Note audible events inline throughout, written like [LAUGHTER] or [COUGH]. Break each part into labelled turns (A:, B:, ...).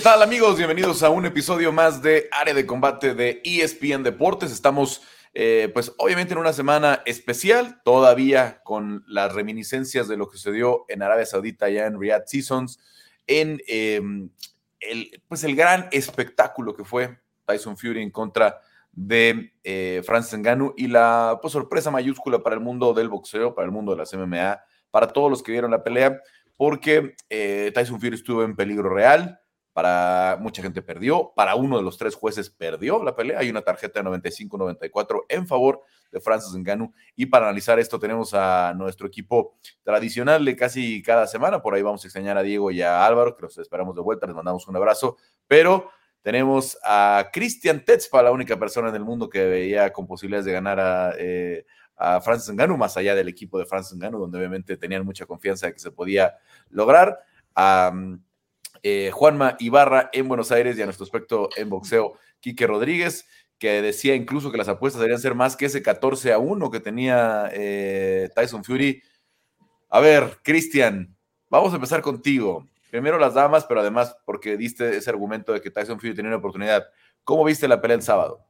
A: ¿Qué tal amigos? Bienvenidos a un episodio más de Área de Combate de ESPN Deportes. Estamos eh, pues obviamente en una semana especial, todavía con las reminiscencias de lo que sucedió en Arabia Saudita ya en Riyadh Seasons, en em, el, pues el gran espectáculo que fue Tyson Fury en contra de eh, Francis Ngannou y la pues, sorpresa mayúscula para el mundo del boxeo, para el mundo de las MMA, para todos los que vieron la pelea, porque eh, Tyson Fury estuvo en peligro real, para mucha gente perdió, para uno de los tres jueces perdió la pelea, hay una tarjeta de 95-94 en favor de Francis Ngannou y para analizar esto tenemos a nuestro equipo tradicional de casi cada semana, por ahí vamos a extrañar a Diego y a Álvaro, que los esperamos de vuelta, les mandamos un abrazo, pero tenemos a Cristian Tetzpa, la única persona en el mundo que veía con posibilidades de ganar a, eh, a Francis Ngannou, más allá del equipo de Francis Ngannou, donde obviamente tenían mucha confianza de que se podía lograr. Eh, Juanma Ibarra en Buenos Aires y a nuestro aspecto en boxeo, Quique Rodríguez, que decía incluso que las apuestas deberían ser más que ese 14 a 1 que tenía eh, Tyson Fury. A ver, Cristian, vamos a empezar contigo. Primero las damas, pero además porque diste ese argumento de que Tyson Fury tenía una oportunidad. ¿Cómo viste la pelea el sábado?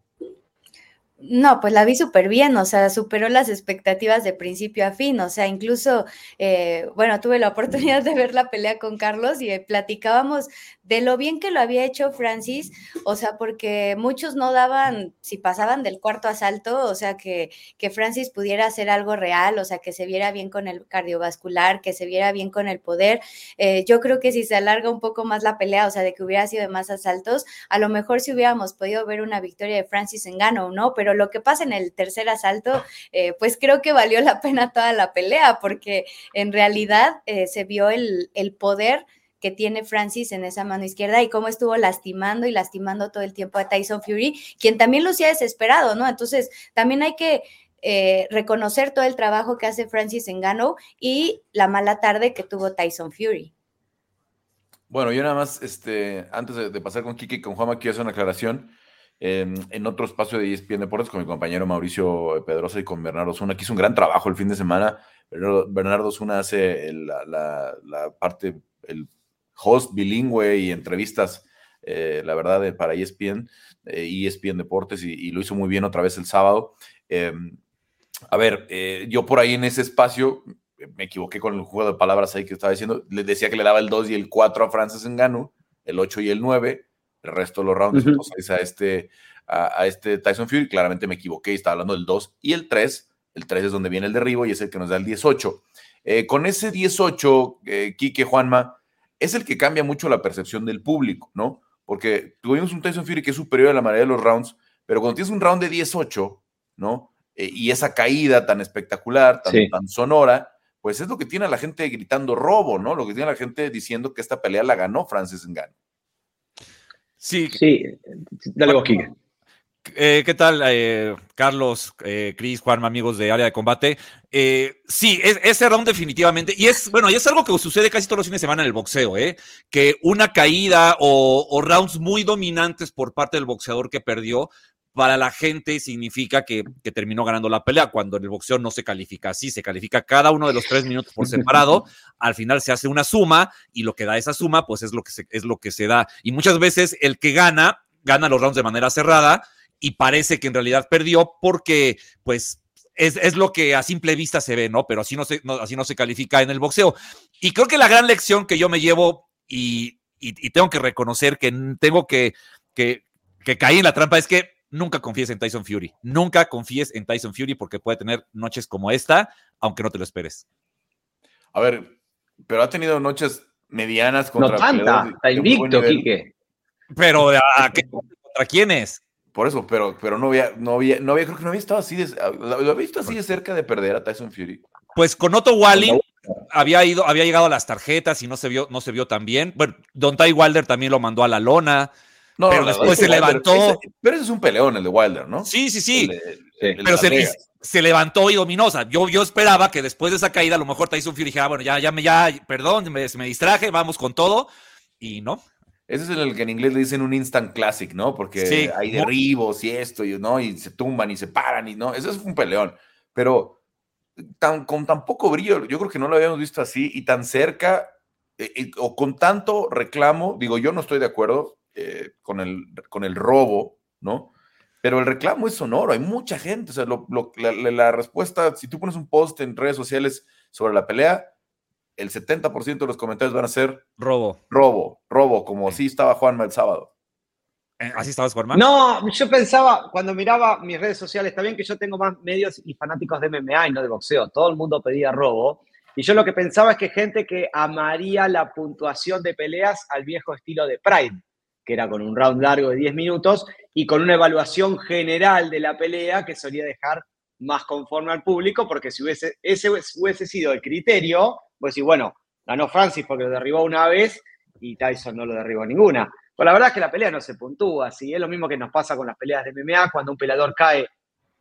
B: No, pues la vi súper bien, o sea, superó las expectativas de principio a fin, o sea, incluso, eh, bueno, tuve la [LAUGHS] oportunidad de ver la pelea con Carlos y platicábamos de lo bien que lo había hecho Francis, o sea, porque muchos no daban, si pasaban del cuarto asalto, o sea, que, que Francis pudiera hacer algo real, o sea, que se viera bien con el cardiovascular, que se viera bien con el poder. Eh, yo creo que si se alarga un poco más la pelea, o sea, de que hubiera sido de más asaltos, a lo mejor si hubiéramos podido ver una victoria de Francis en gano, ¿no? Pero lo que pasa en el tercer asalto, eh, pues creo que valió la pena toda la pelea, porque en realidad eh, se vio el, el poder que tiene Francis en esa mano izquierda y cómo estuvo lastimando y lastimando todo el tiempo a Tyson Fury, quien también lucía desesperado, ¿no? Entonces, también hay que eh, reconocer todo el trabajo que hace Francis en Gano y la mala tarde que tuvo Tyson Fury.
A: Bueno, yo nada más, este, antes de, pasar con Kiki y con Juanma, quiero hacer una aclaración. En otro espacio de ESPN Deportes con mi compañero Mauricio Pedrosa y con Bernardo Zuna, que hizo un gran trabajo el fin de semana. Bernardo, Zuna hace la, parte, el host bilingüe y entrevistas, eh, la verdad, para ESPN, eh, ESPN Deportes, y, lo hizo muy bien otra vez el sábado. Em, a ver, eh, yo por ahí en ese espacio me equivoqué con el juego de palabras ahí que estaba diciendo, le decía que le daba el 2 y el 4 a Francis Ngannou, el 8 y el 9, el resto de los rounds a este, a, este Tyson Fury, claramente me equivoqué, estaba hablando del 2 y el 3, el 3 es donde viene el derribo y es el que nos da el 18. con ese 18, Quique Juanma, es el que cambia mucho la percepción del público, ¿no? Porque tuvimos un Tyson Fury que es superior a la mayoría de los rounds, pero cuando tienes un round de 18, ¿no? Eh, y esa caída tan espectacular, tan, sonora, pues es lo que tiene a la gente gritando robo, ¿no? Lo que tiene a la gente diciendo que esta pelea la ganó Francis Ngannou.
C: Sí, sí, dale vos,
D: eh, ¿Qué tal, eh, Carlos, eh, Cris, Juan, amigos de área de combate? Eh, sí, es, ese round definitivamente, y es, bueno, y es algo que sucede casi todos los fines de semana en el boxeo, ¿eh? Que una caída o, rounds muy dominantes por parte del boxeador que perdió, para la gente significa que, que, terminó ganando la pelea, cuando en el boxeo no se califica así, se califica cada uno de los tres minutos por separado, [LAUGHS] al final se hace una suma y lo que da esa suma, pues es lo que se, es lo que se da. Y muchas veces el que gana, gana los rounds de manera cerrada y parece que en realidad perdió porque, pues, es, lo que a simple vista se ve, ¿no? Pero así no, se, así no se califica en el boxeo. Y creo que la gran lección que yo me llevo y, tengo que reconocer que tengo que, que, que caí en la trampa es que nunca confíes en Tyson Fury. Nunca confíes en Tyson Fury porque puede tener noches como esta, aunque no te lo esperes.
A: A ver, pero ha tenido noches medianas contra.
C: No tanta, está invicto, Quique.
D: Pero ¿a [LAUGHS] qué, ¿contra quiénes?
A: Por eso, pero, pero no había, no había, no había, creo que no había estado así de, lo había visto así de cerca de perder a Tyson Fury.
D: Pues con Otto Wally había ido, había llegado a las tarjetas y no se vio, no se vio tan bien. Bueno, Don Ty Wilder también lo mandó a la lona. No, pero después se levantó.
A: pero ese es un peleón, el de Wilder, ¿no?
D: Sí, sí, sí. pero se, levantó y dominó. yo, yo esperaba que después de esa caída, a lo mejor Tyson Fury dijera, bueno, ya, ya me, ya, perdón, me, me distraje, vamos con todo. Y no,
A: ese es el que en inglés le dicen un instant classic, ¿no? Porque hay derribos y esto, y, ¿no? Y se tumban y se paran y no. Eso es un peleón. Pero tan, con tan poco brillo, yo creo que no lo habíamos visto así y tan cerca eh, o con tanto reclamo, digo, yo no estoy de acuerdo eh, con, el, con el robo, ¿no? Pero el reclamo es sonoro, hay mucha gente, o sea, la, respuesta, si tú pones un post en redes sociales sobre la pelea, el 70% de los comentarios van a ser
D: robo.
A: Robo, robo, como así estaba Juanma el sábado.
D: Eh, ¿Así estabas, Juanma?
C: No, yo pensaba, cuando miraba mis redes sociales, está bien que yo tengo más medios y fanáticos de MMA y no de boxeo, todo el mundo pedía robo, y yo lo que pensaba es que gente que amaría la puntuación de peleas al viejo estilo de Pride, que era con un round largo de 10 minutos y con una evaluación general de la pelea que solía dejar más conforme al público, porque si hubiese, ese hubiese sido el criterio, pues sí, bueno, ganó Francis porque lo derribó una vez y Tyson no lo derribó ninguna. Pues la verdad es que la pelea no se puntúa, ¿sí? es lo mismo que nos pasa con las peleas de MMA, cuando un peleador cae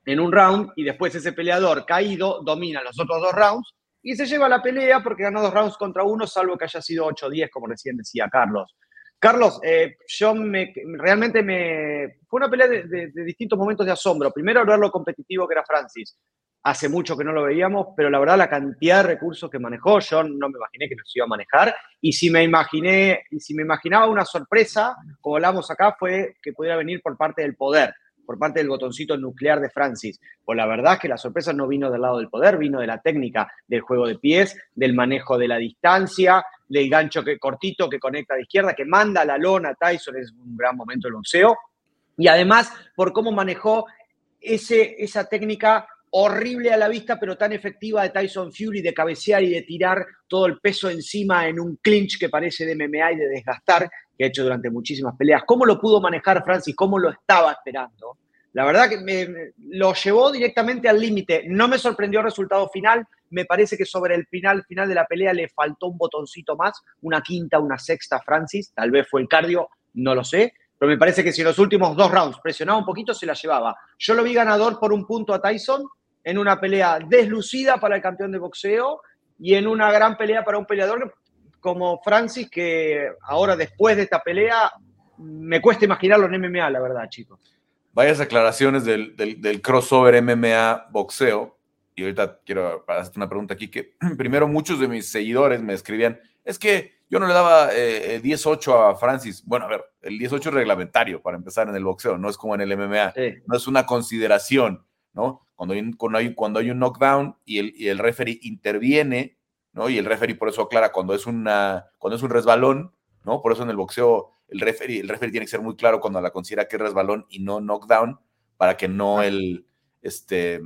C: en un round y después ese peleador caído domina los otros dos rounds y se lleva la pelea porque ganó dos rounds contra uno, salvo que haya sido 8-10, como recién decía Carlos. Carlos, eh, yo me, realmente me... Fue una pelea de, distintos momentos de asombro. Primero, ver lo competitivo que era Francis. Hace mucho que no lo veíamos, pero la verdad la cantidad de recursos que manejó, yo no me imaginé que los iba a manejar. Y si me imaginé, y si me imaginaba una sorpresa, como hablamos acá, fue que pudiera venir por parte del poder por parte del botoncito nuclear de Francis. Pues la verdad es que la sorpresa no vino del lado del poder, vino de la técnica del juego de pies, del manejo de la distancia, del gancho que, cortito que conecta de izquierda, que manda la lona. Tyson es un gran momento del boxeo. Y además por cómo manejó ese, esa técnica horrible a la vista, pero tan efectiva de Tyson Fury de cabecear y de tirar todo el peso encima en un clinch que parece de MMA y de desgastar, que ha hecho durante muchísimas peleas. ¿Cómo lo pudo manejar Francis? ¿Cómo lo estaba esperando? La verdad que me, lo llevó directamente al límite. No me sorprendió el resultado final. Me parece que sobre el final, final de la pelea le faltó un botoncito más, una quinta, una sexta Francis. Tal vez fue el cardio, no lo sé. Pero me parece que si en los últimos dos rounds presionaba un poquito, se la llevaba. Yo lo vi ganador por un punto a Tyson en una pelea deslucida para el campeón de boxeo y en una gran pelea para un peleador como Francis, que ahora después de esta pelea me cuesta imaginarlo en MMA, la verdad, chicos.
A: Varias aclaraciones del, crossover MMA boxeo. Y ahorita quiero hacerte una pregunta aquí, que [CLEARS THROAT] primero muchos de mis seguidores me escribían, es que yo no le daba 10-8 eh, a Francis. Bueno, a ver, el 18 es reglamentario para empezar en el boxeo, no es como en el MMA, no es una consideración, ¿no? Cuando hay, cuando hay, cuando hay un knockdown y el, y el referee interviene, y el referee por eso aclara cuando es, una, cuando es un resbalón, ¿no? Por eso en el boxeo el referee, el referee tiene que ser muy claro cuando la considera que es resbalón y no knockdown, para que no el, este,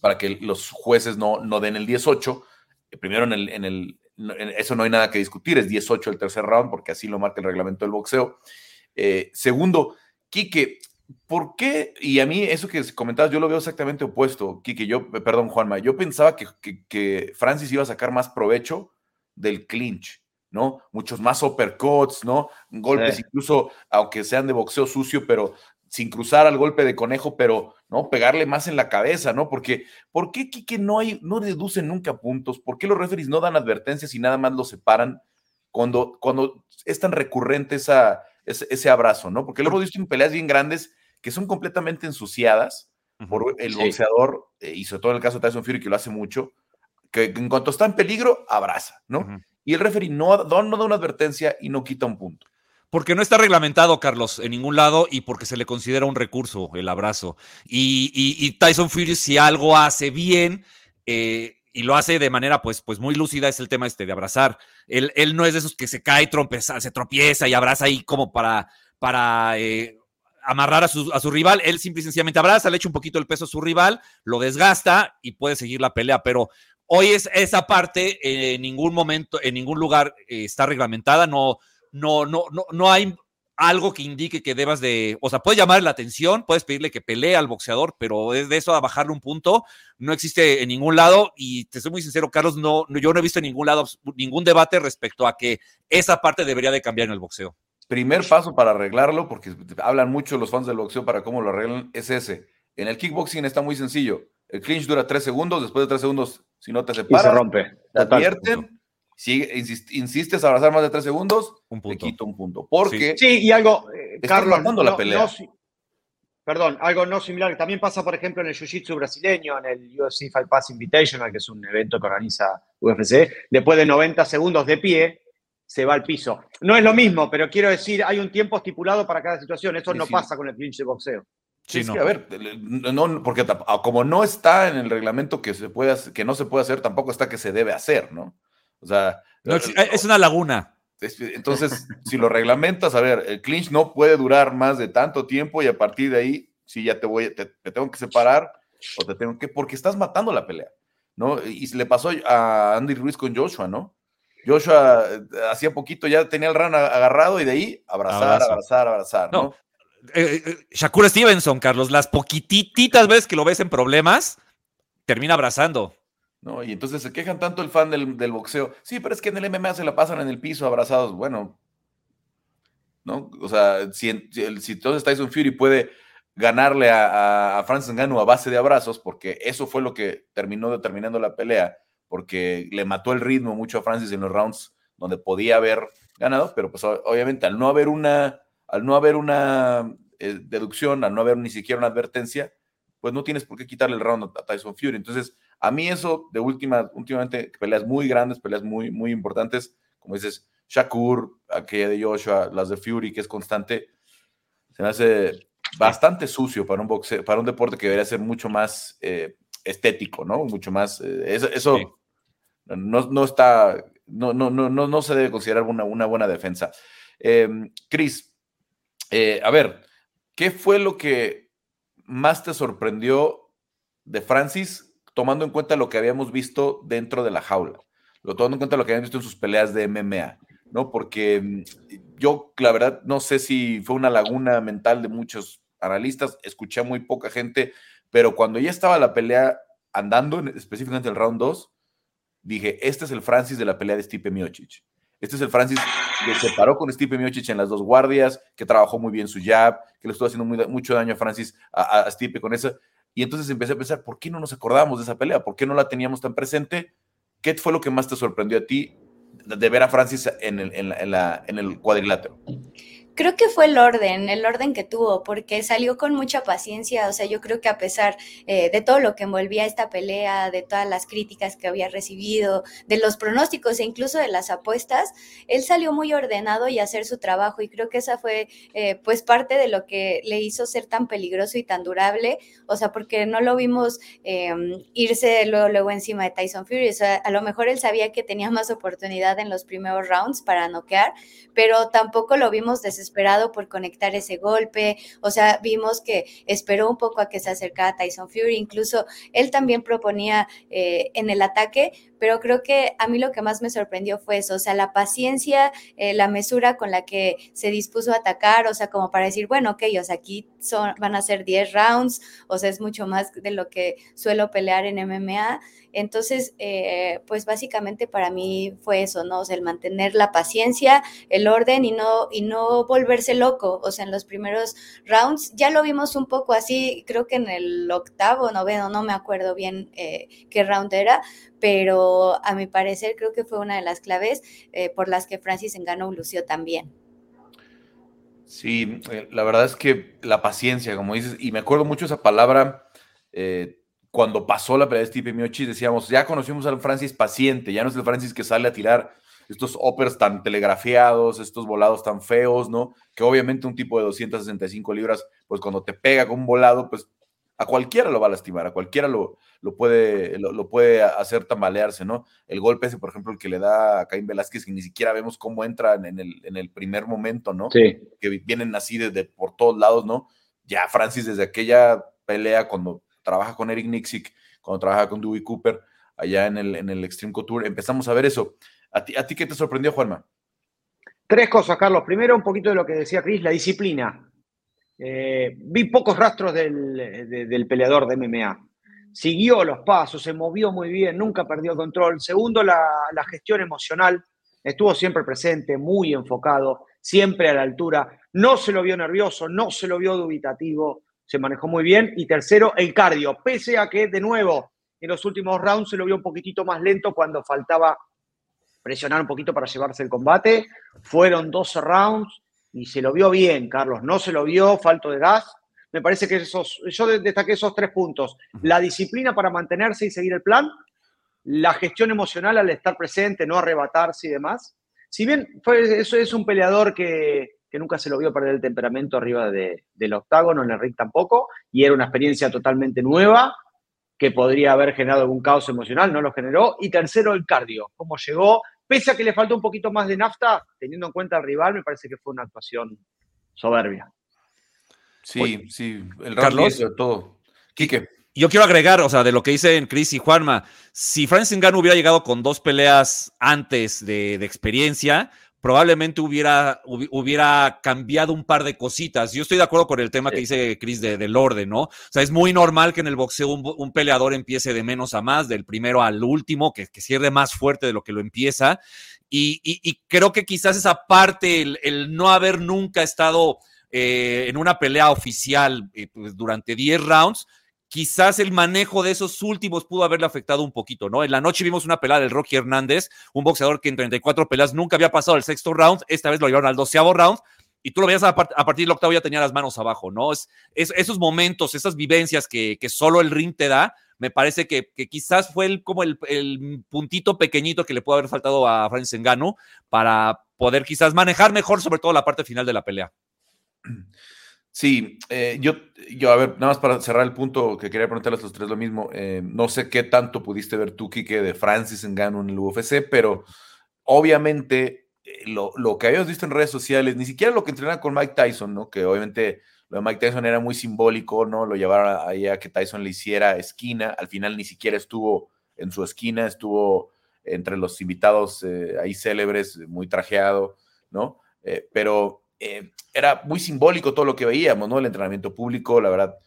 A: para que los jueces no, no den el 18. Primero en el, en el, eso no hay nada que discutir, es 18 el tercer round, porque así lo marca el reglamento del boxeo. Eh, segundo, Quique, ¿Por qué? Y a mí eso que comentabas, yo lo veo exactamente opuesto, Kike, yo, perdón, Juanma, yo pensaba que, que, Francis iba a sacar más provecho del clinch, ¿no? Muchos más uppercuts, ¿no? Golpes incluso, aunque sean de boxeo sucio, pero sin cruzar al golpe de conejo, pero, ¿no? Pegarle más en la cabeza, ¿no? Porque, ¿por qué Kike no hay, no reducen nunca puntos? ¿Por qué los referees no dan advertencias y nada más los separan cuando, cuando es tan recurrente esa, ese, abrazo, ¿no? Porque lo hemos visto en peleas bien grandes que son completamente ensuciadas por el boxeador, eh, y sobre todo en el caso de Tyson Fury, que lo hace mucho, que en cuanto está en peligro, abraza, ¿no? Y el referee no, no, da una advertencia y no quita un punto.
D: Porque no está reglamentado, Carlos, en ningún lado y porque se le considera un recurso el abrazo. Y, Tyson Fury, si algo hace bien eh, y lo hace de manera pues, pues muy lúcida, es el tema este de abrazar. Él, él no es de esos que se cae, trompeza, se tropieza y abraza ahí como para, para eh, amarrar a su, a su, rival. Él simple y sencillamente abraza, le echa un poquito el peso a su rival, lo desgasta y puede seguir la pelea. Pero hoy es esa parte en ningún momento, en ningún lugar eh, está reglamentada. No, no, no, no, no hay algo que indique que debas de, o sea, puedes llamar la atención, puedes pedirle que pelee al boxeador, pero de eso a bajarle un punto no existe en ningún lado y te soy muy sincero, Carlos, no, yo no he visto en ningún lado ningún debate respecto a que esa parte debería de cambiar en el boxeo
A: primer paso para arreglarlo, porque hablan mucho los fans del boxeo para cómo lo arreglan, es ese. En el kickboxing está muy sencillo. El clinch dura tres segundos, después de tres segundos, si no te separas,
C: se rompe.
A: Te advierten, sigue, insistes a abrazar más de tres segundos, un punto. te quito un punto. Porque
C: sí, y algo, eh, Carlos,
A: la pelea.
C: perdón, algo no similar, que también pasa, por ejemplo, en el Jiu-Jitsu brasileño, en el UFC Fight Pass Invitational, que es un evento que organiza UFC, después de 90 segundos de pie, se va al piso. No es lo mismo, pero quiero decir, hay un tiempo estipulado para cada situación. Eso
A: Sí,
C: no
A: sí.
C: pasa con el clinch de boxeo.
A: Sí, es
D: no.
A: que, a ver, no, porque ah, como no está en el reglamento que, se puede, que no se puede hacer, tampoco está que se debe hacer, ¿no? O sea,
D: No,
A: eh,
D: es una laguna.
A: es- entonces, si lo reglamentas, a ver, el clinch no puede durar más de tanto tiempo y a partir de ahí, si ya te voy, te, te tengo que separar o te tengo que, porque estás matando la pelea, ¿no? Y le pasó a Andy Ruiz con Joshua, ¿no? Joshua eh, hacía poquito ya tenía el run agarrado y de ahí abrazar,
D: Abrazo.
A: abrazar, abrazar, ¿no?
D: No. Eh, eh, Shakur Stevenson, Carlos, las poquititas veces que lo ves en problemas, termina abrazando.
A: ¿no? Y entonces se quejan tanto el fan del, boxeo. Sí, pero es que en el MMA se la pasan en el piso abrazados. Bueno, ¿no? O sea, si, si, entonces Tyson Fury puede ganarle a, a, Francis Ngannou a base de abrazos, porque eso fue lo que terminó determinando la pelea, porque le mató el ritmo mucho a Francis en los rounds donde podía haber ganado, pero pues obviamente al no haber una, al no haber una eh, deducción, al no haber ni siquiera una advertencia, pues no tienes por qué quitarle el round a Tyson Fury. Entonces, a mí eso de última, últimamente, peleas muy grandes, peleas muy, muy importantes, como dices, Shakur, aquella de Joshua, las de Fury, que es constante, se me hace bastante sucio para un boxeo, para un deporte que debería ser mucho más eh, estético, ¿no? Mucho más, eh, eso, eso
D: Sí.
A: no, no está, no, no, no, no, no se debe considerar una, una buena defensa. Eh, Chris, eh, a ver, ¿qué fue lo que más te sorprendió de Francis, tomando en cuenta lo que habíamos visto dentro de la jaula? Lo tomando en cuenta lo que habíamos visto en sus peleas de MMA, ¿no? Porque mm, yo, la verdad, no sé si fue una laguna mental de muchos analistas, escuché a muy poca gente, pero cuando ya estaba la pelea andando, en- específicamente el round 2, dije, este es el Francis de la pelea de Stipe Miocic. Este es el Francis que se paró con Stipe Miocic en las dos guardias, que trabajó muy bien su jab, que le estuvo haciendo mucho daño a Francis, a, a- Stipe con esa. Y entonces empecé a pensar, ¿por qué no nos acordábamos de esa pelea? ¿Por qué no la teníamos tan presente? ¿Qué fue lo que más te sorprendió a ti de ver a Francis en el, en la- en el cuadrilátero?
B: Creo que fue el orden, el orden que tuvo, porque salió con mucha paciencia. O sea, yo creo que a pesar eh, de todo lo que envolvía esta pelea, de todas las críticas que había recibido, de los pronósticos e incluso de las apuestas, él salió muy ordenado y a hacer su trabajo. Y creo que esa fue, eh, pues, parte de lo que le hizo ser tan peligroso y tan durable. O sea, porque no lo vimos eh, irse luego, luego encima de Tyson Fury. O sea, a lo mejor él sabía que tenía más oportunidad en los primeros rounds para noquear, pero tampoco lo vimos desesperado por conectar ese golpe, o sea, vimos que esperó un poco a que se acercara Tyson Fury, incluso él también proponía eh, en el ataque, pero creo que a mí lo que más me sorprendió fue eso, o sea, la paciencia, eh, la mesura con la que se dispuso a atacar, o sea, como para decir, bueno, ok, o sea, aquí son, van a ser 10 rounds, o sea, es mucho más de lo que suelo pelear en MMA. Entonces, eh, pues básicamente para mí fue eso, ¿no? O sea, el mantener la paciencia, el orden y no, y no volverse loco. O sea, en los primeros rounds ya lo vimos un poco así, creo que en el octavo, noveno, no me acuerdo bien eh, qué round era, pero a mi parecer creo que fue una de las claves eh, por las que Francis Ngannou lució también.
A: Sí, eh, la verdad es que la paciencia, como dices, y me acuerdo mucho esa palabra eh, cuando pasó la pelea de Stipe Miocic, decíamos, ya conocimos al Francis paciente, ya no es el Francis que sale a tirar estos uppers tan telegrafiados, estos volados tan feos, ¿no? Que obviamente un tipo de 265 libras, pues cuando te pega con un volado, pues a cualquiera lo va a lastimar, a cualquiera lo, lo, puede, lo, lo puede hacer tambalearse, ¿no? El golpe ese, por ejemplo, el que le da a Caín Velázquez, que ni siquiera vemos cómo entra en el, en el primer momento, ¿no?
C: Sí.
A: Que vienen así desde por todos lados, ¿no? Ya Francis desde aquella pelea cuando trabaja con Eric Nixick, cuando trabaja con Dewey Cooper, allá en el, en el Extreme Couture, empezamos a ver eso. ¿A ti, ¿A ti qué te sorprendió, Juanma?
C: Tres cosas, Carlos. Primero, un poquito de lo que decía Chris, la disciplina. Eh, vi pocos rastros del, de, del, peleador de MMA. Siguió los pasos, se movió muy bien, nunca perdió control. Segundo, la, la, gestión emocional. Estuvo siempre presente, muy enfocado, siempre a la altura. No se lo vio nervioso, no se lo vio dubitativo, se manejó muy bien. Y tercero, el cardio. Pese a que, de nuevo, en los últimos rounds se lo vio un poquitito más lento cuando faltaba presionar un poquito para llevarse el combate. Fueron 12 rounds y se lo vio bien, Carlos. No se lo vio falto de gas. Me parece que esos, yo destaqué esos tres puntos. La disciplina para mantenerse y seguir el plan, la gestión emocional al estar presente, no arrebatarse y demás. Si bien fue, eso es un peleador que, nunca se lo vio perder el temperamento arriba del octágono, en el ring tampoco, y era una experiencia totalmente nueva que podría haber generado algún caos emocional, no lo generó. Y tercero, el cardio, cómo llegó, pese a que le faltó un poquito más de nafta, teniendo en cuenta al rival, me parece que fue una actuación soberbia.
A: Sí, sí, el Carlos de todo. Quique.
D: Yo quiero agregar, o sea, de lo que dicen Chris y Juanma, si Francis Ngannou hubiera llegado con dos peleas antes de, experiencia, probablemente hubiera, hubiera cambiado un par de cositas. Yo estoy de acuerdo con el tema que dice Chris del orden, ¿no? O sea, es muy normal que en el boxeo un, peleador empiece de menos a más, del primero al último, que, que cierre más fuerte de lo que lo empieza. Y, creo que quizás esa parte, el, no haber nunca estado eh, en una pelea oficial eh, pues, durante 10 rounds, quizás el manejo de esos últimos pudo haberle afectado un poquito, ¿no? En la noche vimos una pelea del Rocky Hernández, un boxeador que en 34 peleas nunca había pasado el sexto round, esta vez lo llevaron al doceavo round, y tú lo veías a, partir del octavo ya tenía las manos abajo, ¿no? Es, esos momentos, esas vivencias que, solo el ring te da, me parece que, quizás fue el, como el, puntito pequeñito que le pudo haber faltado a Francis Engano para poder quizás manejar mejor sobre todo la parte final de la pelea. [CLEARS THROAT]
A: Sí, eh, yo, yo, a ver, nada más para cerrar el punto que quería preguntarles a los tres lo mismo. Eh, no sé qué tanto pudiste ver tú, Kike, de Francis Ngannou en el UFC, pero obviamente eh, lo, lo, que habíamos visto en redes sociales, ni siquiera lo que entrena con Mike Tyson, ¿no? Que obviamente lo de Mike Tyson era muy simbólico, ¿no? Lo llevaron ahí a que Tyson le hiciera esquina. Al final ni siquiera estuvo en su esquina, estuvo entre los invitados ahí célebres, muy trajeado, ¿no? pero eh, era muy simbólico todo lo que veíamos, ¿no? El entrenamiento público, la verdad,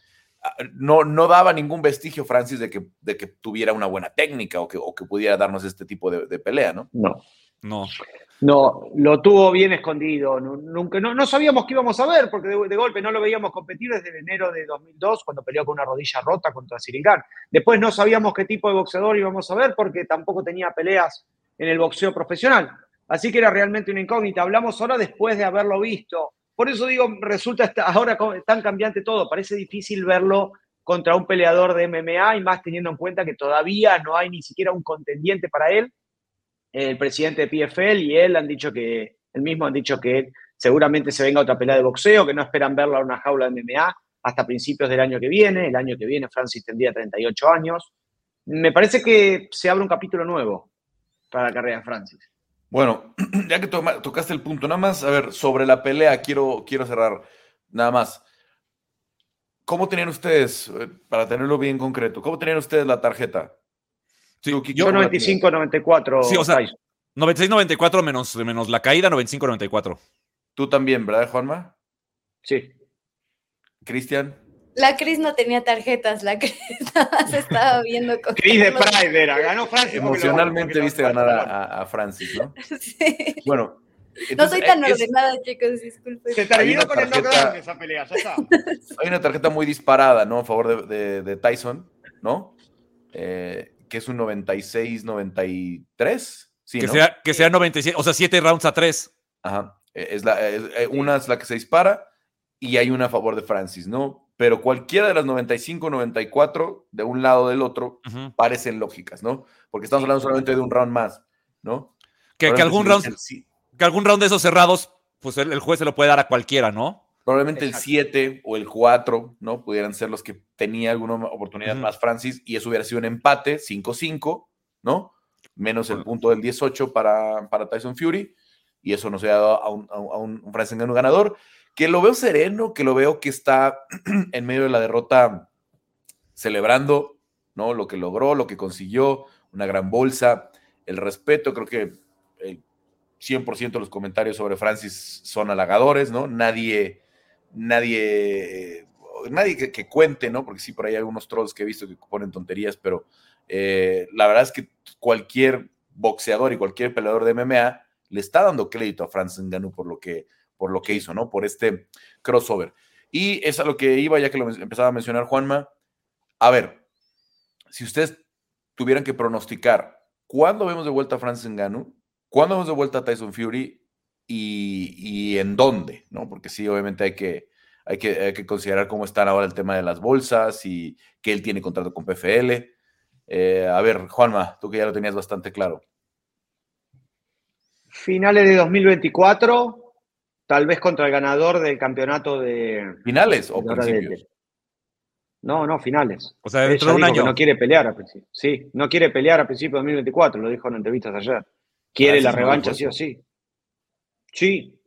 A: ah, no, no daba ningún vestigio, Francis, de que, de que tuviera una buena técnica o que, o que pudiera darnos este tipo de, pelea, ¿no?
C: No. No. No, lo tuvo bien escondido. nunca, no, no, sabíamos qué íbamos a ver, porque de, golpe no lo veíamos competir desde enero de 2002, cuando peleó con una rodilla rota contra Sirigan. Después no sabíamos qué tipo de boxeador íbamos a ver, porque tampoco tenía peleas en el boxeo profesional. Así que era realmente una incógnita. Hablamos ahora después de haberlo visto. Por eso digo, resulta ahora tan cambiante todo. Parece difícil verlo contra un peleador de MMA y más teniendo en cuenta que todavía no hay ni siquiera un contendiente para él. El presidente de PFL y él han dicho que, él mismo han dicho que seguramente se venga otra pelea de boxeo, que no esperan verlo a una jaula de MMA hasta principios del año que viene. El año que viene Francis tendría 38 años. Me parece que se abre un capítulo nuevo para la carrera de Francis.
A: Bueno, [CLEARS THROAT] ya que tocaste el punto, nada más, a ver, sobre la pelea, quiero, quiero cerrar, nada más. ¿Cómo tenían ustedes, eh, para tenerlo bien concreto, cómo tenían ustedes la tarjeta?
C: yo 95-94.
D: Sí, o sea, 96-94 menos, menos la caída, 95-94.
A: Tú también, ¿verdad, Juanma?
C: Sí.
A: Cristian.
B: La Cris no tenía tarjetas, la Cris [LAUGHS] nada más estaba viendo
C: con Cris de Pride era, ganó Francis.
A: Emocionalmente viste ganar a, Francis, ¿no? [LAUGHS] Sí. Bueno.
B: no soy tan ordenada, chicos, disculpen.
C: Se terminó con el knockdown esa pelea, ya está. [LAUGHS]
A: Hay una tarjeta muy disparada, ¿no? A favor de, de, Tyson, ¿no? Eh, que es un 96-93.
D: Sí, que, sea, que sea 97, o sea, 7 rounds a 3.
A: Ajá. Es la, eh, una es la que se dispara y hay una a favor de Francis, ¿no? Pero cualquiera de las 95, 94, de un lado o del otro, parecen lógicas, ¿no? Porque estamos hablando solamente de un round más, ¿no?
D: Que, algún, round, que algún round de esos cerrados, pues el, juez se lo puede dar a cualquiera, ¿no?
A: Probablemente el 7 o el 4, ¿no? Pudieran ser los que tenía alguna oportunidad más Francis y eso hubiera sido un empate, 5-5, ¿no? Menos el punto del 18 para, para Tyson Fury y eso nos ha dado a un, a un, un Francis ganador que lo veo sereno, que lo veo que está [CLEARS THROAT] en medio de la derrota celebrando, ¿no? Lo que logró, lo que consiguió, una gran bolsa, el respeto, creo que el 100% de los comentarios sobre Francis son halagadores, ¿no? Nadie, nadie, nadie que, cuente, ¿no? Porque sí, por ahí hay algunos trolls que he visto que ponen tonterías, pero eh, la verdad es que cualquier boxeador y cualquier peleador de MMA le está dando crédito a Francis Ngannou por lo que por lo que hizo, ¿no? Por este crossover. Y es a lo que iba, ya que lo empezaba a mencionar Juanma. A ver, si ustedes tuvieran que pronosticar, ¿cuándo vemos de vuelta a Francis Ngannou? ¿Cuándo vemos de vuelta a Tyson Fury? Y, en dónde, ¿no? Porque sí, obviamente hay que, hay que, que, considerar cómo están ahora el tema de las bolsas y que él tiene contrato con PFL. Eh, a ver, Juanma, tú que ya lo tenías bastante claro.
C: Finales de 2024, tal vez contra el ganador del campeonato de.
A: ¿Finales o
C: de de-
A: principios?
C: de- No, no, finales.
D: O sea, dentro de un año.
C: no quiere pelear a principio. Sí, no quiere pelear a principios de 2024, lo dijo en entrevistas ayer. Quiere la revancha sí o sí. Sí,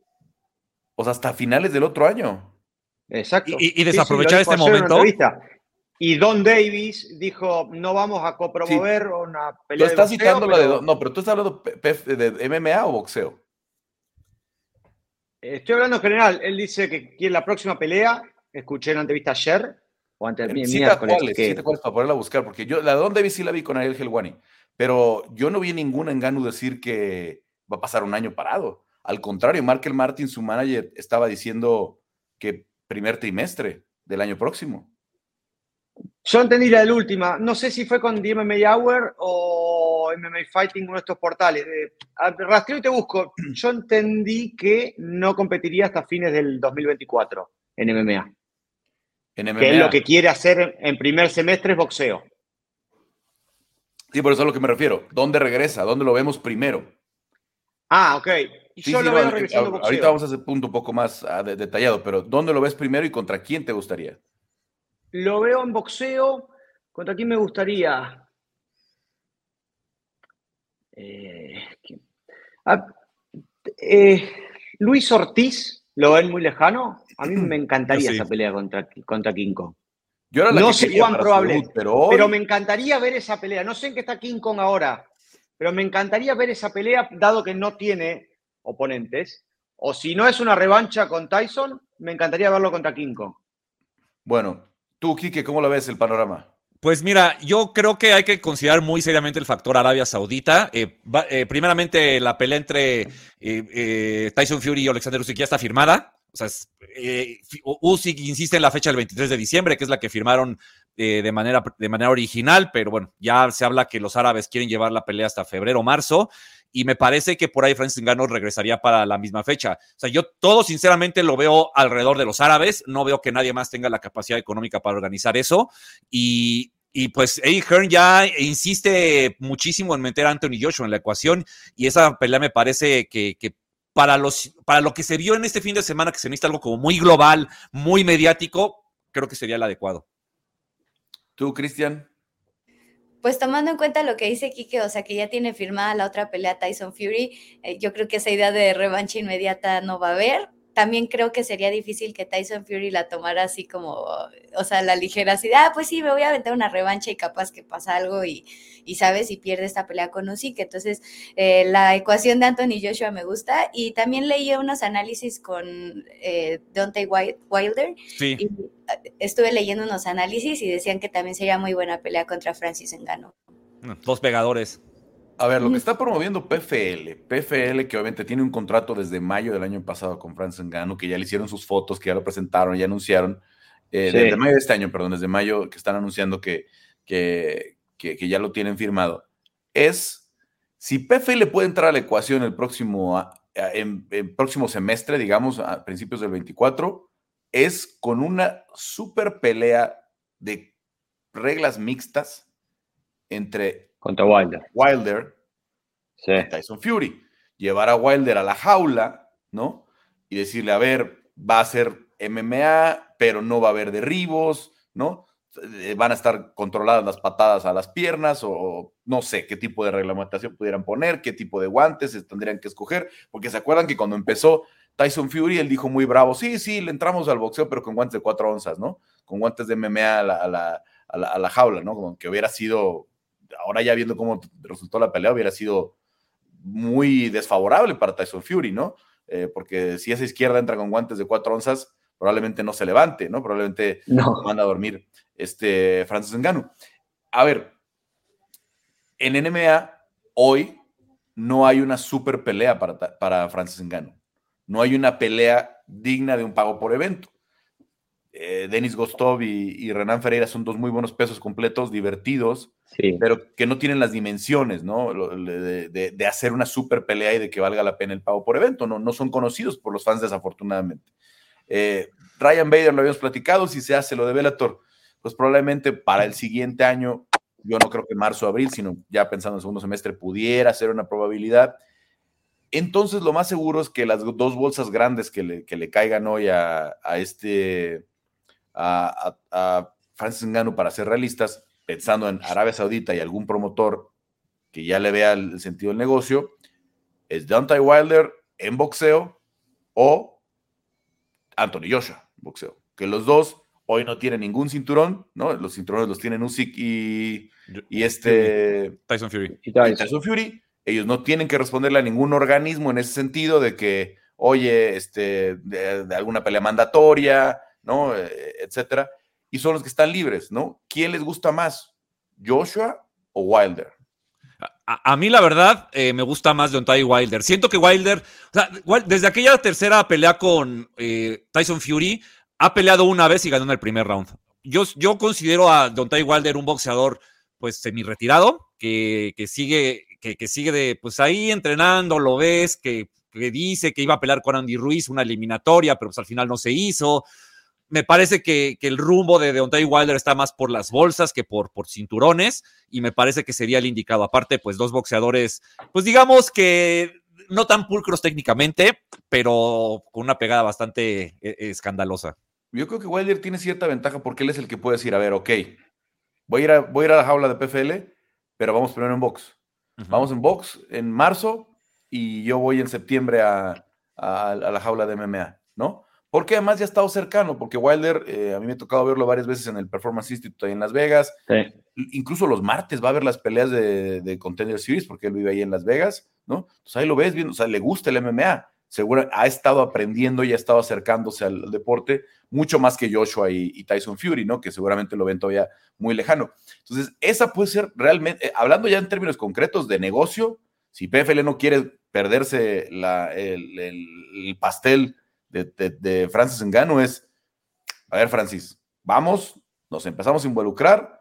A: O sea, hasta finales del otro año.
C: exacto.
D: Y- y- y
C: Sí, sí, lo
D: desaprovechar este momento.
C: Y Don Davis dijo, no vamos a copromover una pelea de
A: estás
C: boxeo,
A: citando la de.
C: pero-
A: No, pero tú estás hablando de MMA o boxeo.
C: Estoy hablando en general. Él dice que quiere la próxima pelea. Escuché en la entrevista ayer o antes mi-
A: Cita
C: miércoles.
A: cuáles,
C: que-
A: para poderla buscar, porque yo la de Don Davis sí la vi con Ariel Helwani, pero yo no vi ningún engano decir que va a pasar un año parado. Al contrario, Markel Martin, su manager, estaba diciendo que primer trimestre del año próximo.
C: Yo entendí la del última. No sé si fue con MMA Hour o MMA Fighting, uno de estos portales. Eh, rastreo y te busco. [CLEARS THROAT] Yo entendí que no competiría hasta fines del 2024 en MMA.
A: En MMA.
C: Que es lo que quiere hacer en primer semestre es boxeo.
A: Sí, por eso es a lo que me refiero. ¿Dónde regresa? ¿Dónde lo vemos primero?
C: Ah, ok.
A: Sí,
C: Yo
A: sí,
C: lo veo regresando
A: a-
C: boxeo.
A: ahorita vamos a ese punto un poco más ah, de- detallado, pero ¿dónde lo ves primero y contra quién te gustaría?
C: Lo veo en boxeo. ¿Contra quién me gustaría? Eh. Ah, eh, Luis Ortiz, ¿lo ven muy lejano? A mí me [CLEARS THROAT] encantaría
D: sí.
C: esa pelea contra, contra King Kong.
A: Yo era la
C: No
A: que
C: sé cuán probable,
A: debut, pero hoy,
C: Pero me encantaría ver esa pelea. No sé en qué está King Kong ahora, pero me encantaría ver esa pelea, dado que no tiene oponentes. O si no es una revancha con Tyson, me encantaría verlo contra King Kong.
A: bueno, tú, Quique, ¿cómo lo ves el panorama?
D: Pues mira, yo creo que hay que considerar muy seriamente el factor Arabia Saudita. Eh, eh, primeramente, la pelea entre eh, eh, Tyson Fury y Alexander Usyk ya está firmada. O sea, eh, Usyk insiste en la fecha del 23 de diciembre, que es la que firmaron de, manera, de manera original, pero bueno, ya se habla que los árabes quieren llevar la pelea hasta febrero o marzo. Y me parece que por ahí Francis Ngannou regresaría para la misma fecha. O sea, yo todo sinceramente lo veo alrededor de los árabes. No veo que nadie más tenga la capacidad económica para organizar eso. Y, y pues Eddie Hearn ya insiste muchísimo en meter a Anthony Joshua en la ecuación y esa pelea me parece que, que para, los, para lo que se vio en este fin de semana, que se necesita algo como muy global, muy mediático, creo que sería el adecuado.
A: Tú, Cristian.
B: Pues tomando en cuenta lo que dice Kike, o sea que ya tiene firmada la otra pelea Tyson Fury, eh, yo creo que esa idea de revancha inmediata no va a haber. También creo que sería difícil que Tyson Fury la tomara así como, o sea, la ligera así, de, ah, pues sí, me voy a aventar una revancha y capaz que pasa algo y, y sabes, y pierde esta pelea con Usyk. Entonces, eh, la ecuación de Anthony Joshua me gusta. Y también leí unos análisis con eh, Wi- Wilder
D: Sí.
B: y eh, estuve leyendo unos análisis y decían que también sería muy buena pelea contra Francis Ngannou.
D: Dos pegadores.
A: A ver, lo que está promoviendo PFL, PFL que obviamente tiene un contrato desde mayo del año pasado con Francis Ngannou, que ya le hicieron sus fotos, que ya lo presentaron, ya anunciaron, eh,
C: Sí.
A: desde mayo de este año, perdón, desde mayo que están anunciando que, que, que- que ya lo tienen firmado, es si PFL puede entrar a la ecuación el próximo, en- en próximo semestre, digamos, a principios del 24, es con una super pelea de reglas mixtas entre
C: Contra Wilder.
A: Wilder
C: Sí.
A: Tyson Fury. Llevar a Wilder a la jaula, ¿no? Y decirle, a ver, va a ser MMA, pero no va a haber derribos, ¿no? Eh, Van a estar controladas las patadas a las piernas o no sé qué tipo de reglamentación pudieran poner, qué tipo de guantes tendrían que escoger, porque se acuerdan que cuando empezó Tyson Fury, él dijo muy bravo, sí, sí, le entramos al boxeo, pero con guantes de cuatro onzas, ¿no? Con guantes de MMA a la, a la, a la, a la jaula, ¿no? Como que hubiera sido, ahora ya viendo cómo resultó la pelea, hubiera sido muy desfavorable para Tyson Fury, ¿no? Eh, porque si esa izquierda entra con guantes de cuatro onzas, probablemente no se levante, ¿no? Probablemente
C: No.
A: manda a dormir este Francis Ngannou. A ver, en MMA hoy no hay una super pelea para, para Francis Ngannou. No hay una pelea digna de un pago por evento. Eh, Denis Gostov y, y Renan Ferreira son dos muy buenos pesos completos, divertidos,
C: Sí.
A: pero que no tienen las dimensiones, ¿no? De, de- de hacer una super pelea y de que valga la pena el pago por evento. No, no son conocidos por los fans, desafortunadamente. Eh, Ryan Bader lo habíamos platicado, si se hace lo de Bellator, pues probablemente para el siguiente año, yo no creo que marzo o abril, sino ya pensando en el segundo semestre, pudiera ser una probabilidad. entonces lo más seguro es que las dos bolsas grandes que le, que le caigan hoy a, este, a, a, Francis Ngannou para ser realistas, pensando en Arabia Saudita y algún promotor que ya le vea el, sentido del negocio, es Deontay Wilder en boxeo o Anthony Joshua, boxeo. Que los dos hoy no tienen ningún cinturón, ¿no? Los cinturones los tienen Usyk y, y este...
D: Tyson Fury.
A: Y Tyson Fury ellos no tienen que responderle a ningún organismo en ese sentido de que, oye, este, de, alguna pelea mandatoria, ¿no? Eh, etcétera. Y son los que están libres, ¿no? ¿Quién les gusta más? ¿Joshua o Wilder?
D: A, mí, la verdad, eh, me gusta más Deontay Wilder. Siento que Wilder, o sea, desde aquella tercera pelea con eh, Tyson Fury, ha peleado una vez y ganó en el primer round. Yo, yo considero a Deontay Wilder un boxeador, pues, semi-retirado, que, que, sigue que, sigue de, pues ahí entrenando, lo ves, que, dice que iba a pelear con Andy Ruiz una eliminatoria, pero pues al final no se hizo. Me parece que, el rumbo de Deontay Wilder está más por las bolsas que por, por cinturones, y me parece que sería el indicado. Aparte, pues dos boxeadores, pues digamos que no tan pulcros técnicamente, pero con una pegada bastante eh, escandalosa.
A: Yo creo que Wilder tiene cierta ventaja porque él es el que puede decir, a ver, ok, voy a ir a, voy a, ir a la jaula de PFL, pero vamos primero en box. Vamos en box en marzo y yo voy en septiembre a, la jaula de MMA, ¿no? Porque además ya ha estado cercano, porque Wilder, eh, a mí me ha tocado verlo varias veces en el Performance Institute ahí en Las Vegas. Incluso los martes va a ver las peleas de, de, Contender Series, porque él vive ahí en Las Vegas, ¿no? Entonces ahí lo ves bien, o sea, le gusta el MMA. Seguro ha estado aprendiendo y ha estado acercándose al, deporte mucho más que Joshua y, Tyson Fury, ¿no? Que seguramente lo ven todavía muy lejano. Entonces, esa puede ser realmente, eh, hablando ya en términos concretos de negocio, si PFL no quiere perderse el, pastel de, Francis Engano, es, a ver, Francis, vamos, nos empezamos a involucrar,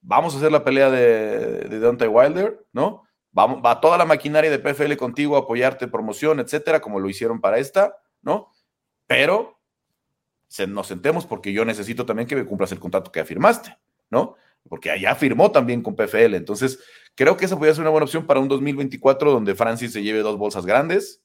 A: vamos a hacer la pelea de, de Deontay Wilder, ¿no? Va, va toda la maquinaria de PFL contigo a apoyarte, promoción, etcétera, como lo hicieron para esta, ¿no? Pero se, nos sentemos porque yo necesito también que me cumplas el contrato que afirmaste, ¿no? Porque allá firmó también con PFL. Entonces, creo que esa podría ser una buena opción para un 2024 donde Francis se lleve dos bolsas grandes,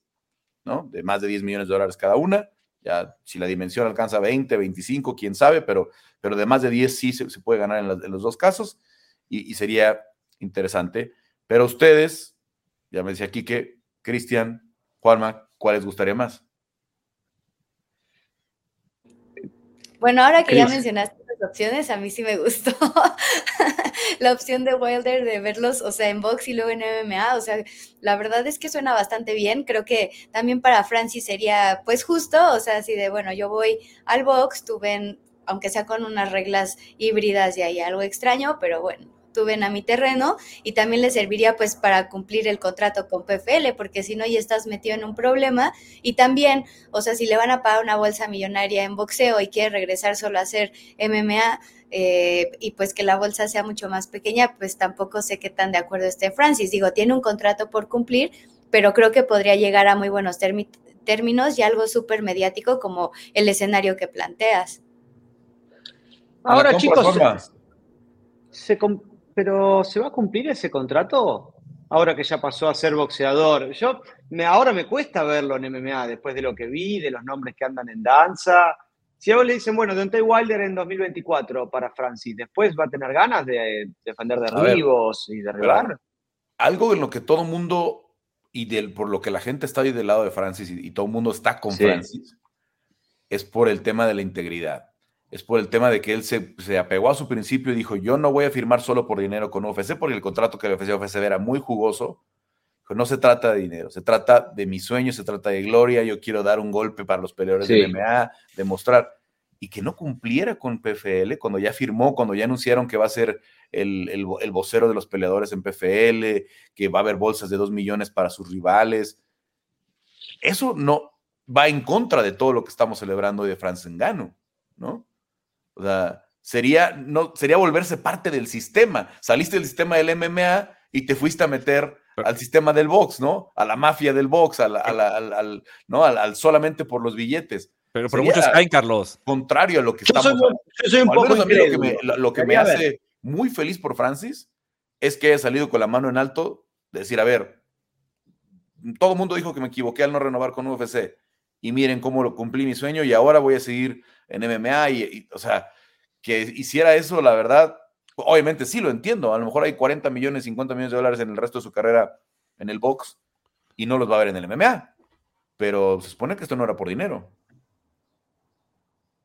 A: ¿no? De más de 10 millones de dólares cada una. Ya, si la dimensión alcanza 20, 25, quién sabe, pero, pero de más de 10 sí se, puede ganar en, los dos casos y, y sería interesante. Pero ustedes, ya me decía aquí que Cristian, Juanma, ¿cuál les gustaría más?
B: Bueno, ahora que ya mencionaste opciones, a mí sí me gustó. [LAUGHS] La opción de Wilder de verlos, o sea, en box y luego en MMA, o sea, la verdad es que suena bastante bien, creo que también para Francis sería pues justo, o sea, así de, bueno, yo voy al box, tú ven, aunque sea con unas reglas híbridas y hay algo extraño, pero bueno, ven a mi terreno y también le serviría pues para cumplir el contrato con PFL, porque si no ya estás metido en un problema y también, o sea, si le van a pagar una bolsa millonaria en boxeo y quiere regresar solo a hacer MMA, eh, y pues que la bolsa sea mucho más pequeña, pues tampoco sé qué tan de acuerdo esté Francis. Digo, tiene un contrato por cumplir, pero creo que podría llegar a muy buenos términos y algo súper mediático como el escenario que planteas.
C: Ahora, chicos, se, pero ¿se va a cumplir ese contrato? Ahora que ya pasó a ser boxeador. Yo me, ahora me cuesta verlo en MMA después de lo que vi, de los nombres que andan en danza. Si a vos le dicen, bueno, Deontay Wilder en 2024 para Francis, ¿después va a tener ganas de defender derribos y derribar?
A: Algo en lo que todo mundo y del, por lo que la gente está ahí del lado de Francis y, todo el mundo está con Francis es por el tema de la integridad es por el tema de que él se, apegó a su principio y dijo, yo no voy a firmar solo por dinero con UFC, porque el contrato que le ofreció UFC era muy jugoso. No se trata de dinero, se trata de mi sueño, se trata de gloria, yo quiero dar un golpe para los peleadores de MMA, demostrar, y que no cumpliera con PFL cuando ya firmó, cuando ya anunciaron que va a ser el, el, el vocero de los peleadores en PFL, que va a haber bolsas de dos millones para sus rivales. Eso no va en contra de todo lo que estamos celebrando de Franz Engano, ¿no? O sea, sería, no, sería volverse parte del sistema. Saliste del sistema del MMA y te fuiste a meter al sistema del box, ¿no? A la mafia del box, al, al, ¿no? Al, solamente por los billetes.
D: Pero, pero muchos caen, Carlos.
A: Contrario a lo que estamos. yo soy un poco lo que me, lo que me hace muy feliz por Francis es que haya salido con la mano en alto, de decir, a ver, todo el mundo dijo que me equivoqué al no renovar con UFC. Y miren cómo lo cumplí mi sueño y ahora voy a seguir en MMA. Y, o sea, que hiciera eso, la verdad, obviamente sí lo entiendo. A lo mejor hay 40 millones, 50 millones de dólares en el resto de su carrera en el box y no los va a ver en el MMA. Pero se supone que esto no era por dinero.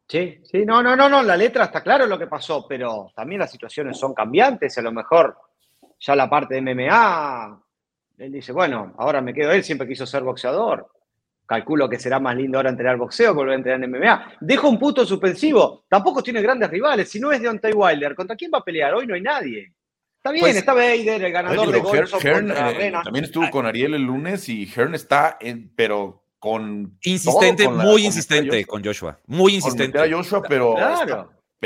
C: Sí, sí, no, no, no, no, la letra está claro lo que pasó, pero también las situaciones son cambiantes. A lo mejor ya la parte de MMA, él dice, bueno, ahora me quedo él, siempre quiso ser boxeador. Calculo que será más lindo ahora entrenar boxeo que volver a entrenar en MMA. Dejo un punto suspensivo. Tampoco tiene grandes rivales. Si no es Deontay Wilder, ¿contra quién va a pelear? Hoy no hay nadie. Está bien, pues, está Vader, el ganador de Golson
A: eh, También estuvo con Ariel el lunes y Hearn está, en, pero con...
D: Insistente, muy insistente con Joshua. Muy insistente.
A: a Joshua, pero...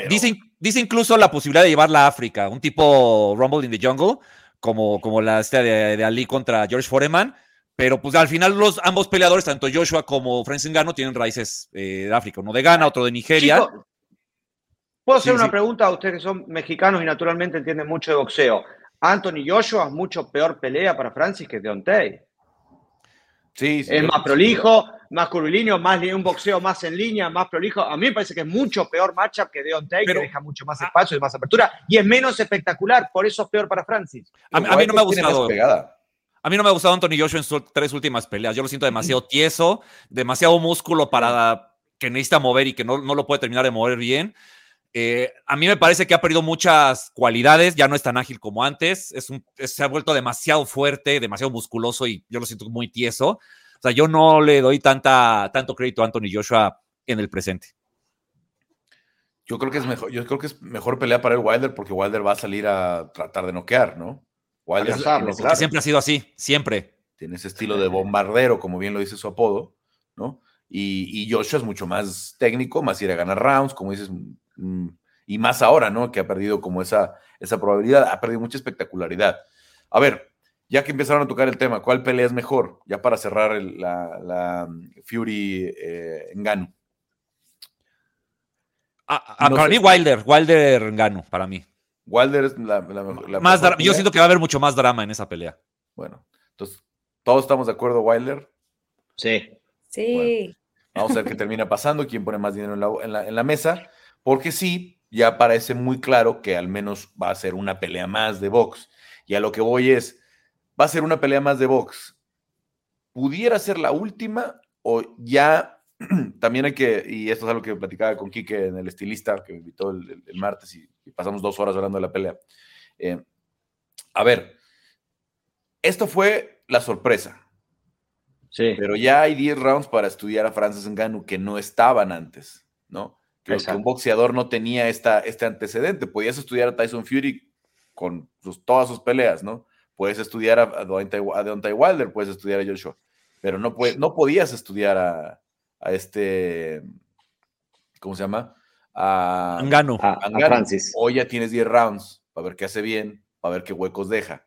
D: Dice, dice, incluso la posibilidad de llevarla a África, un tipo Rumble in the Jungle, como, como la este de, de Ali contra George Foreman pero pues al final los ambos peleadores, tanto Joshua como Francis Ngannou, tienen raíces eh, de África, uno de Ghana, otro de Nigeria.
C: ¿Puedo hacer una pregunta a ustedes que son mexicanos y naturalmente entienden mucho de boxeo? Anthony Joshua es mucho peor pelea para Francis que Deontay. Sí, sí, es más prolijo, más curvilíneo, más un boxeo más en línea, más prolijo. A mí me parece que es mucho peor matchup que Deontay, que deja mucho más espacio y más apertura y es menos espectacular, por eso es peor para Francis.
D: A, a mí no me ha gustado. A mí no me ha gustado Anthony Joshua en sus tres últimas peleas. Yo lo siento demasiado [CLEARS THROAT] tieso, demasiado músculo para que necesita mover y que no, no lo puede terminar de mover bien. Eh, a mí me parece que ha perdido muchas cualidades, ya no es tan ágil como antes, es se ha vuelto demasiado fuerte, demasiado musculoso y yo lo siento muy tieso. O sea, yo no le doy tanta, tanto crédito a Anthony Joshua en el presente.
A: Yo creo que es mejor, yo creo que es mejor pelea para el Wilder porque Wilder va a salir a tratar de noquear, ¿no?
D: Siempre ha sido así, siempre.
A: Tiene ese estilo de bombardero, como bien lo dice su apodo, ¿no? Y, Joshua es mucho más técnico, más ir a ganar rounds, como dices, mm, y más ahora, ¿no? Que ha perdido como esa, esa probabilidad, ha perdido mucha espectacularidad. A ver, ya que empezaron a tocar el tema, ¿cuál pelea es mejor? Ya para cerrar la, Fury eh, Engano.
D: para mí, Wilder, Wilder Engano, para mí.
A: Wilder es la, la,
D: más Yo siento que va a haber mucho más drama en esa pelea.
A: Bueno, entonces, ¿todos estamos de acuerdo, Wilder?
C: Sí.
B: Sí.
A: vamos a ver qué termina pasando, quién pone más dinero en la, en la mesa, porque sí, ya parece muy claro que al menos va a ser una pelea más de box. Y a lo que voy es, va a ser una pelea más de box. ¿Pudiera ser la última o ya [CLEARS THROAT] también hay que, y esto es algo que platicaba con Quique en el estilista, que me invitó el, martes y, pasamos dos horas hablando de la pelea. Eh, a ver, esto fue la sorpresa. Sí. Pero ya hay 10 rounds para estudiar a Francis Ngannou que no estaban antes, ¿no? Que, un boxeador no tenía esta, este antecedente. Podías estudiar a Tyson Fury con todas sus peleas, ¿no? Puedes estudiar a, a, Deontay, Wilder, puedes estudiar a Joshua, pero no, no podías estudiar a, a este, ¿cómo se llama?
D: A Angano.
A: A, Francis. Hoy ya tienes 10 rounds para ver qué hace bien, para ver qué huecos deja.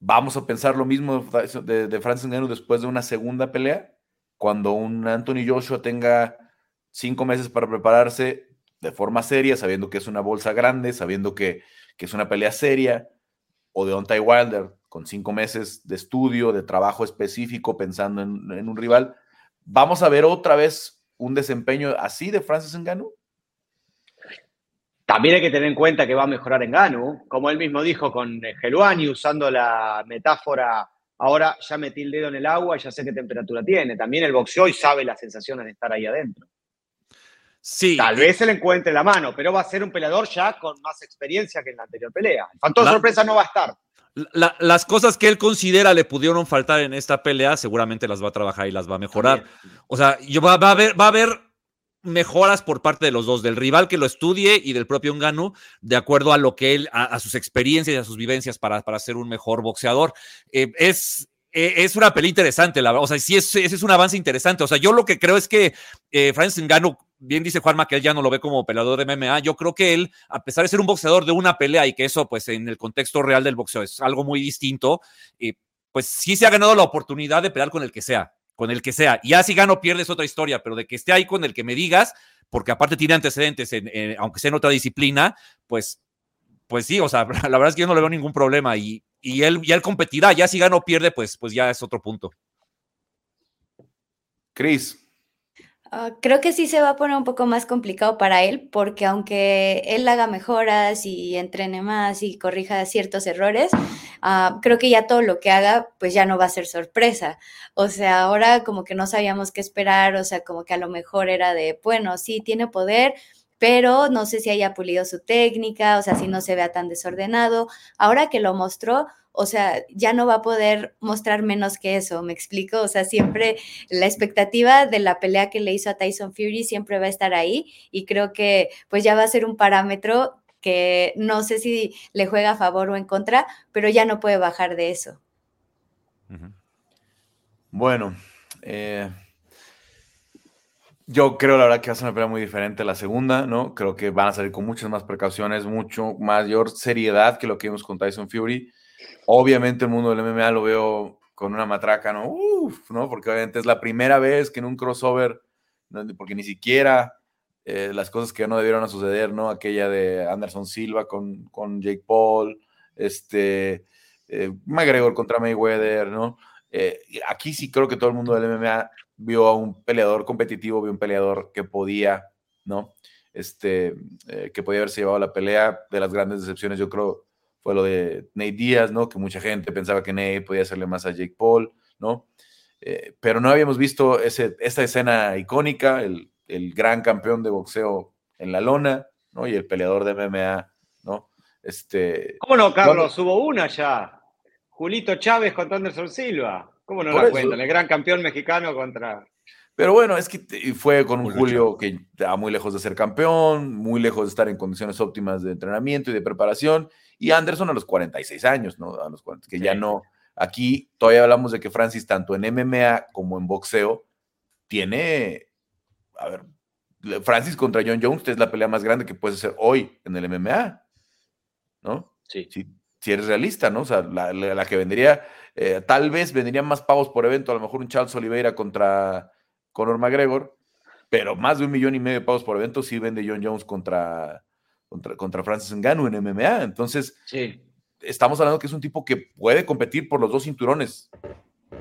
A: Vamos a pensar lo mismo de, de Francis Ngannou después de una segunda pelea, cuando un Anthony Joshua tenga cinco meses para prepararse de forma seria, sabiendo que es una bolsa grande, sabiendo que, que es una pelea seria, o de Ontai Wilder con cinco meses de estudio, de trabajo específico, pensando en, en un rival, ¿Vamos a ver otra vez un desempeño así de Francis Ngannou?
C: También hay que tener en cuenta que va a mejorar Ngannou, como él mismo dijo con Geluani, usando la metáfora, ahora ya metí el dedo en el agua y ya sé qué temperatura tiene. También el boxeo y sabe las sensaciones de estar ahí adentro.
D: Sí.
C: Tal vez se le encuentre la mano, pero va a ser un peleador ya con más experiencia que en la anterior pelea. El factor sorpresa no va a estar
D: las cosas que él considera le pudieron faltar en esta pelea, seguramente las va a trabajar y las va a mejorar. O sea, yo va, a haber, va a haber mejoras por parte de los dos, del rival que lo estudie y del propio Nganu, de acuerdo a lo que él, a, sus experiencias y a sus vivencias para, para ser un mejor boxeador. Eh, es, eh, es una pelea interesante, la verdad. O sea, sí, ese es, un avance interesante. O sea, yo lo que creo es que eh, Francis Ngannou bien dice Juanma que él ya no lo ve como peleador de MMA. Yo creo que él, a pesar de ser un boxeador de una pelea y que eso, pues en el contexto real del boxeo es algo muy distinto, eh, pues sí se ha ganado la oportunidad de pelear con el que sea, con el que sea. Y así gano, pierdes otra historia, pero de que esté ahí con el que me digas, porque aparte tiene antecedentes, aunque sea en otra disciplina, pues, pues sí, o sea, [LAUGHS] la verdad es que yo no le veo ningún problema y y él, y él competirá. Ya si gana o pierde, pues, pues ya es otro punto.
A: Cris.
B: Ah, creo que sí se va a poner un poco más complicado para él, porque aunque él haga mejoras y entrene más y corrija ciertos errores, uh, creo que ya todo lo que haga, pues ya no va a ser sorpresa. O sea, ahora como que no sabíamos qué esperar, o sea, como que a lo mejor era de, bueno, sí, tiene poder, pero no sé si haya pulido su técnica, o sea, si no se vea tan desordenado. Ahora que lo mostró, o sea, ya no va a poder mostrar menos que eso, ¿me explico? O sea, siempre la expectativa de la pelea que le hizo a Tyson Fury siempre va a estar ahí y creo que pues ya va a ser un parámetro que no sé si le juega a favor o en contra, pero ya no puede bajar de eso.
A: Bueno, eh, yo creo la verdad que va a ser una pelea muy diferente la segunda, ¿no? Creo que van a salir con muchas más precauciones, mucho mayor seriedad que lo que vimos con Tyson Fury. Obviamente el mundo del MMA lo veo con una matraca, ¿no? Uf, ¿no? Porque obviamente es la primera vez que en un crossover, porque ni siquiera eh, las cosas que no debieron suceder, ¿no? Aquella de Anderson Silva con, con Jake Paul, este, eh, McGregor contra Mayweather, ¿no? Eh, aquí sí creo que todo el mundo del MMA vio a un peleador competitivo, vio un peleador que podía, ¿no? Este, que podía haberse llevado la pelea. De las grandes decepciones, yo creo, fue lo de Nate Díaz, ¿no? Que mucha gente pensaba que Nate podía hacerle más a Jake Paul, ¿no? Eh, pero no habíamos visto ese, esta escena icónica, el, el, gran campeón de boxeo en la lona, ¿no? Y el peleador de MMA, ¿no? Este,
C: ¿Cómo no, Carlos? Hubo una ya. Julito Chávez contra Anderson Silva. ¿Cómo no la cuentan? El gran campeón mexicano contra...
A: Pero bueno, es que fue con un Julio que estaba muy lejos de ser campeón, muy lejos de estar en condiciones óptimas de entrenamiento y de preparación, y Anderson a los 46 años, ¿no? A los 40, que ya no. Aquí todavía hablamos de que Francis, tanto en MMA como en boxeo, tiene. A ver, Francis contra John Jones es la pelea más grande que puede ser hoy en el MMA, ¿no?
C: Sí.
A: Si, si eres realista, ¿no? O sea, la, que vendría, eh, tal vez vendrían más pavos por evento, a lo mejor un Charles Oliveira contra Conor McGregor, pero más de un millón y medio de pavos por evento sí vende John Jones contra, contra, contra Francis Ngannou en MMA. Entonces, estamos hablando que es un tipo que puede competir por los dos cinturones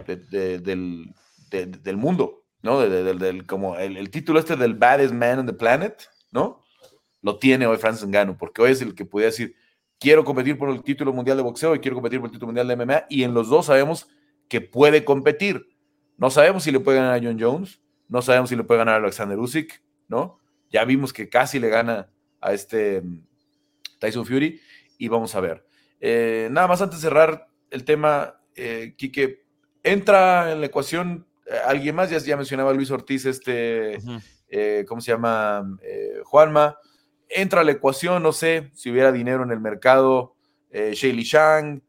A: del, del, mundo, ¿no? del, como el, título este del baddest man on the planet, ¿no? Lo tiene hoy Francis Ngannou, porque hoy es el que puede decir, quiero competir por el título mundial de boxeo y quiero competir por el título mundial de MMA, y en los dos sabemos que puede competir. No sabemos si le puede ganar a John Jones, no sabemos si le puede ganar a Alexander Usyk, ¿no? Ya vimos que casi le gana a este mm, Tyson Fury y vamos a ver. Eh, nada más antes de cerrar el tema, eh, Quique, entra en la ecuación eh, alguien más, ya, ya mencionaba Luis Ortiz, este, eh, ¿cómo se llama? Juanma, entra a la ecuación, no sé, si hubiera dinero en el mercado, eh, Shaley Shang,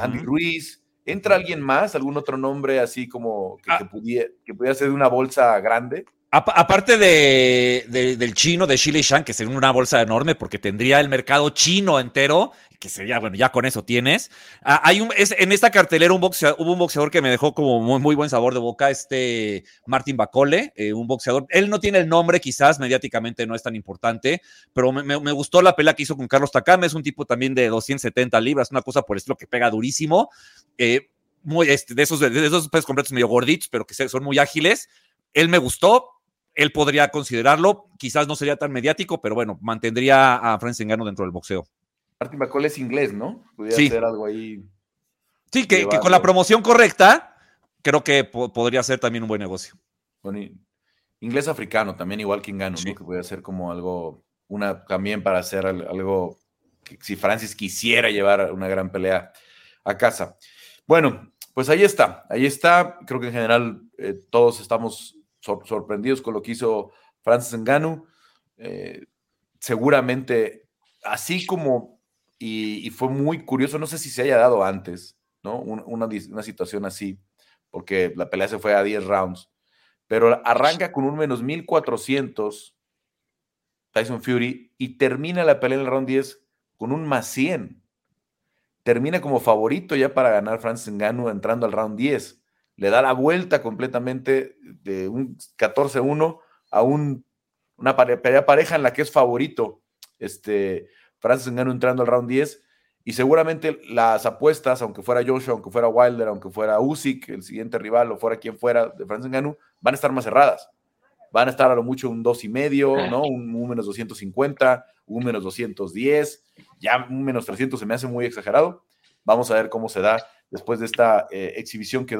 A: Andy Ruiz, ¿entra alguien más, algún otro nombre así como que, ah. pudiera, que pudiera ser de una bolsa grande?
D: Aparte de, del chino, de Shilei Shan, que sería una bolsa enorme porque tendría el mercado chino entero, que sería, bueno, ya con eso tienes. Ah, hay un, es, en esta cartelera un boxeador, hubo un boxeador que me dejó como muy, muy buen sabor de boca, este Martin Bacole, eh, un boxeador. Él no tiene el nombre, quizás mediáticamente no es tan importante, pero me, me, gustó la pelea que hizo con Carlos Takame. Es un tipo también de 270 libras, una cosa por estilo que pega durísimo. Eh, muy, este, de esos, de esos pesos completos medio gorditos, pero que son muy ágiles. Él me gustó, él podría considerarlo. Quizás no sería tan mediático, pero bueno, mantendría a Francis Engano dentro del boxeo.
A: Martin McCall es inglés, ¿no? Podría sí. hacer algo ahí.
D: Sí, que, con la promoción correcta, creo que podría ser también un buen negocio.
A: Bueno, inglés africano, también igual que Engano, ¿no? Que puede ser como algo, una, también para hacer algo, que, si Francis quisiera llevar una gran pelea a casa. Bueno, pues ahí está, ahí está. Creo que en general eh, todos estamos sorprendidos con lo que hizo Francis Ngannou. Eh, seguramente, así como, y, fue muy curioso, no sé si se haya dado antes, ¿no? Una, una, situación así, porque la pelea se fue a 10 rounds, pero arranca con un menos 1400 Tyson Fury y termina la pelea en el round 10 con un más 100. Termina como favorito ya para ganar Francis Ngannou entrando al round 10 le da la vuelta completamente de un 14-1 a un, una pareja en la que es favorito este, Francis Ngannou entrando al round 10 y seguramente las apuestas, aunque fuera Joshua, aunque fuera Wilder, aunque fuera Usyk, el siguiente rival, o fuera quien fuera de Francis Ngannou, van a estar más cerradas. Van a estar a lo mucho un 2,5, ¿no? [LAUGHS] Un, un menos 250, un menos 210, ya un menos 300 se me hace muy exagerado. Vamos a ver cómo se da después de esta eh, exhibición que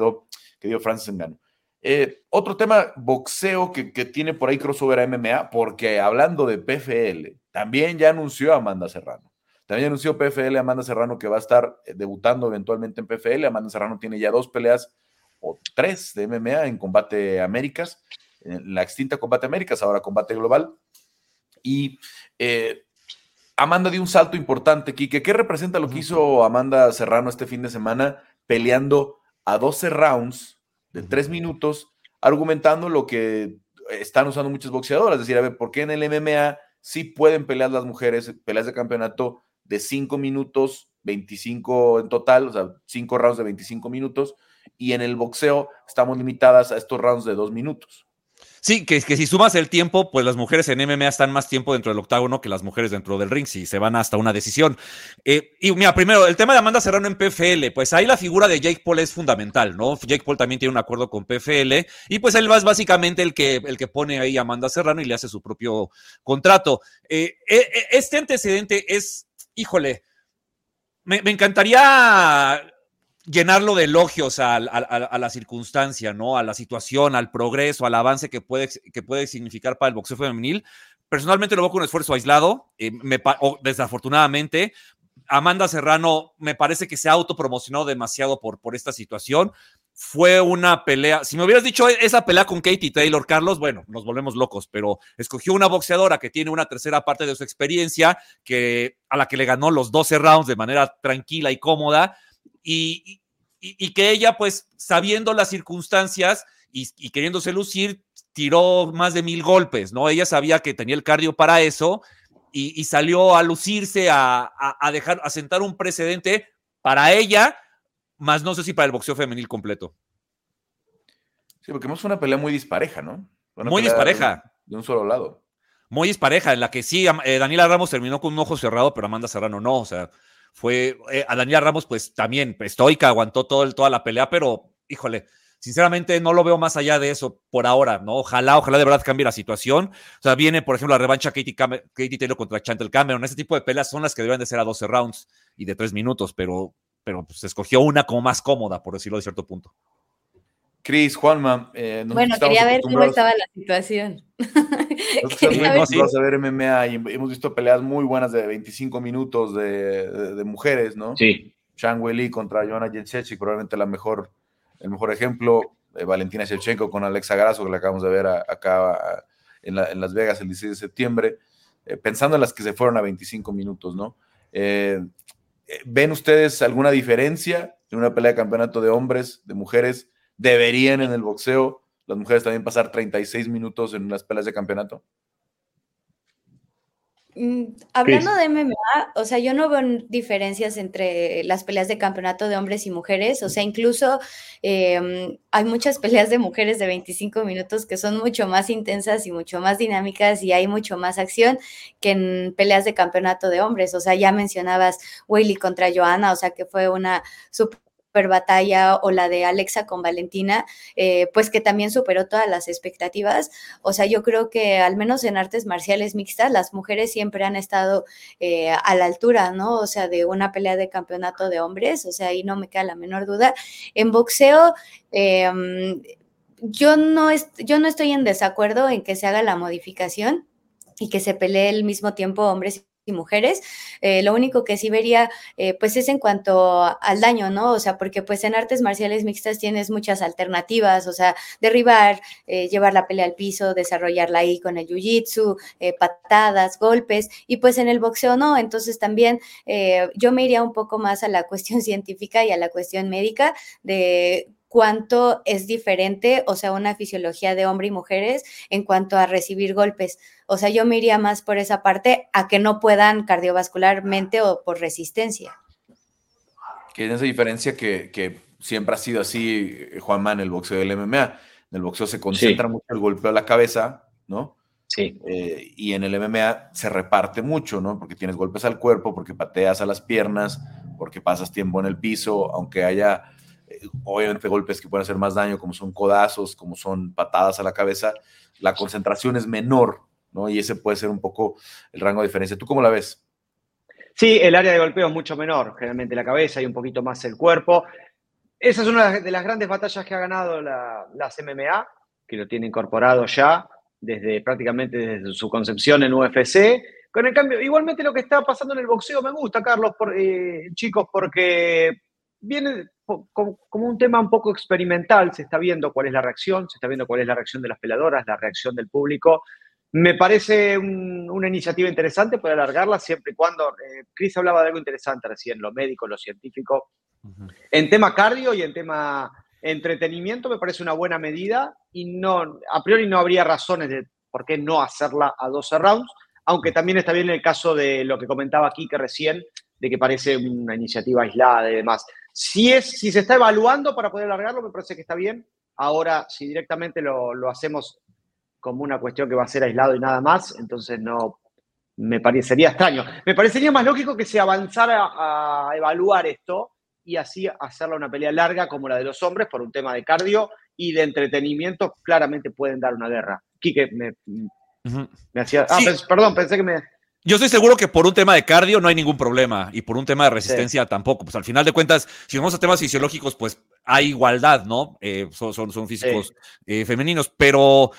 A: que dio Francis Ngannou. Eh, otro tema, boxeo que, que, tiene por ahí crossover a MMA, porque hablando de PFL, también ya anunció Amanda Serrano. También anunció PFL Amanda Serrano que va a estar eh, debutando eventualmente en PFL. Amanda Serrano tiene ya dos peleas o tres de MMA en Combate Américas, en la extinta Combate Américas, ahora Combate Global. Y eh, Amanda dio un salto importante, Kike. ¿Qué representa lo que hizo Amanda Serrano este fin de semana peleando a 12 rounds de 3 minutos, argumentando lo que están usando muchas boxeadoras? Es decir, a ver, ¿por qué en el MMA sí pueden pelear las mujeres, peleas de campeonato de 5 minutos, 25 en total, o sea, 5 rounds de 25 minutos, y en el boxeo estamos limitadas a estos rounds de 2 minutos?
D: Sí, que, que, si sumas el tiempo, pues las mujeres en MMA están más tiempo dentro del octágono que las mujeres dentro del ring, si se van hasta una decisión. Eh, y mira, primero, el tema de Amanda Serrano en PFL, pues ahí la figura de Jake Paul es fundamental, ¿no? Jake Paul también tiene un acuerdo con PFL y pues él es básicamente el que, el que pone ahí a Amanda Serrano y le hace su propio contrato. Eh, eh, este antecedente es, híjole, me encantaría llenarlo de elogios a, la circunstancia, ¿no? A la situación, al progreso, al avance que puede, que puede significar para el boxeo femenil. Personalmente lo veo con un esfuerzo aislado, eh, desafortunadamente. Amanda Serrano me parece que se ha autopromocionado demasiado por, por esta situación. Fue una pelea. Si me hubieras dicho esa pelea con Katie Taylor, Carlos, bueno, nos volvemos locos, pero escogió una boxeadora que tiene una tercera parte de su experiencia, que, a la que le ganó los 12 rounds de manera tranquila y cómoda y, y, y, que ella, pues, sabiendo las circunstancias y, y, queriéndose lucir, tiró más de mil golpes, ¿no? Ella sabía que tenía el cardio para eso y, salió a lucirse, a, a, a, dejar, a sentar un precedente para ella, más no sé si para el boxeo femenil completo.
A: Sí, porque hemos una pelea muy dispareja, ¿no?
D: Una muy dispareja.
A: De, de un solo lado.
D: Muy dispareja, en la que sí, eh, Daniela Ramos terminó con un ojo cerrado, pero Amanda Serrano no, o sea, fue eh, a Daniela Ramos, pues también estoica, aguantó todo el, toda la pelea, pero híjole, sinceramente no lo veo más allá de eso por ahora, ¿no? Ojalá, ojalá de verdad cambie la situación. O sea, viene, por ejemplo, la revancha Katie, Cam Katie Taylor contra Chantel Cameron. Ese tipo de peleas son las que deben de ser a 12 rounds y de 3 minutos, pero, pero pues, se escogió una como más cómoda, por decirlo de cierto punto.
A: Cris, Juanma. Eh,
B: bueno, quería ver cómo estaba la situación. [LAUGHS] [LAUGHS]
A: Nosotros estamos a ver MMA y hemos visto peleas muy buenas de 25 minutos de, de, de mujeres, ¿no?
C: Sí.
A: Shang Weili contra Joanna Jędrzejczyk, probablemente la mejor, el mejor ejemplo. Eh, Valentina Shevchenko con Alexa Grasso, que la acabamos de ver a, acá a, en, la, en, Las Vegas el 16 de septiembre. Eh, pensando en las que se fueron a 25 minutos, ¿no? Eh, ¿Ven ustedes alguna diferencia en una pelea de campeonato de hombres, de mujeres? ¿Deberían en el boxeo las mujeres también pasar 36 minutos en las peleas de campeonato?
B: Mm, hablando de MMA, o sea, yo no veo diferencias entre las peleas de campeonato de hombres y mujeres, o sea, incluso eh, hay muchas peleas de mujeres de 25 minutos que son mucho más intensas y mucho más dinámicas y hay mucho más acción que en peleas de campeonato de hombres, o sea, ya mencionabas Willy contra Joana, o sea, que fue una super batalla o la de Alexa con Valentina, eh, pues que también superó todas las expectativas. O sea, yo creo que al menos en artes marciales mixtas, las mujeres siempre han estado eh, a la altura, ¿no? O sea, de una pelea de campeonato de hombres, o sea, ahí no me queda la menor duda. En boxeo, eh, yo, no yo no estoy en desacuerdo en que se haga la modificación y que se pelee al mismo tiempo hombres y mujeres. Eh, lo único que sí vería, eh, pues es en cuanto al daño, ¿no? O sea, porque pues en artes marciales mixtas tienes muchas alternativas, o sea, derribar, eh, llevar la pelea al piso, desarrollarla ahí con el jiu-jitsu, patadas, golpes, y pues en el boxeo no. Entonces también yo me iría un poco más a la [LAUGHS] cuestión científica y a la cuestión médica de cuánto es diferente, o sea, una fisiología de hombre y mujeres en cuanto a recibir golpes. O sea, yo me iría más por esa parte a que no puedan cardiovascularmente o por resistencia.
A: Que es esa diferencia que, que, siempre ha sido así, Juanma, en el boxeo del MMA. En el boxeo se concentra sí. mucho el golpeo a la cabeza, ¿no?
C: Sí.
A: Eh, y en el MMA se reparte mucho, ¿no? Porque tienes golpes al cuerpo, porque pateas a las piernas, porque pasas tiempo en el piso, aunque haya eh, obviamente golpes que pueden hacer más daño, como son codazos, como son patadas a la cabeza, la concentración es menor, ¿no? Y ese puede ser un poco el rango de diferencia. ¿Tú cómo la ves?
C: Sí, el área de golpeo es mucho menor, generalmente la cabeza y un poquito más el cuerpo. Esa es una de las grandes batallas que ha ganado la, las MMA, que lo tiene incorporado ya desde prácticamente desde su concepción en UFC. Con el cambio, igualmente lo que está pasando en el boxeo me gusta, Carlos, por, eh, chicos, porque viene como, un tema un poco experimental, se está viendo cuál es la reacción, se está viendo cuál es la reacción de las peladoras, la reacción del público. Me parece una iniciativa interesante para alargarla siempre y cuando, eh, Chris hablaba de algo interesante recién, lo médico, lo científico. En tema cardio y en tema entretenimiento me parece una buena medida y no, a priori no habría razones de por qué no hacerla a 12 rounds, aunque también está bien el caso de lo que comentaba aquí que recién, de que parece una iniciativa aislada y demás. Si, es, si se está evaluando para poder alargarlo, me parece que está bien. Ahora, si directamente lo, lo hacemos como una cuestión que va a ser aislado y nada más, entonces no me parecería extraño. Me parecería más lógico que se avanzara a evaluar esto y así hacerla una pelea larga como la de los hombres por un tema de cardio y de entretenimiento, claramente pueden dar una guerra. Quique, me, me hacía... Ah, perdón, pensé que me...
D: Yo estoy seguro que por un tema de cardio no hay ningún problema y por un tema de resistencia tampoco. Pues al final de cuentas, si vamos a temas fisiológicos, pues hay igualdad, ¿no? Eh, son, son, físicos eh, femeninos, pero,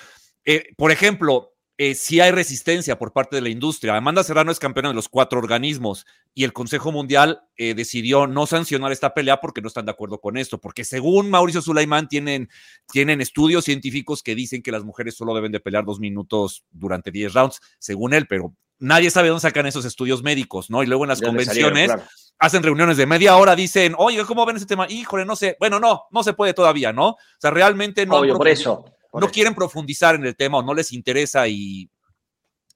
D: eh, por ejemplo, eh, si hay resistencia por parte de la industria. Amanda Serrano es campeona de los cuatro organismos y el Consejo Mundial eh, decidió no sancionar esta pelea porque no están de acuerdo con esto, porque según Mauricio Sulaimán tienen, tienen estudios científicos que dicen que las mujeres solo deben de pelear dos minutos durante diez rounds, según él, pero nadie sabe dónde sacan esos estudios médicos, ¿no? Y luego en las convenciones hacen reuniones de media hora, dicen, oye, ¿cómo ven ese tema? Híjole, no sé, bueno, no, no se puede todavía, ¿no? O sea, realmente no.
C: Obvio, por eso
D: no quieren profundizar en el tema o no les interesa y,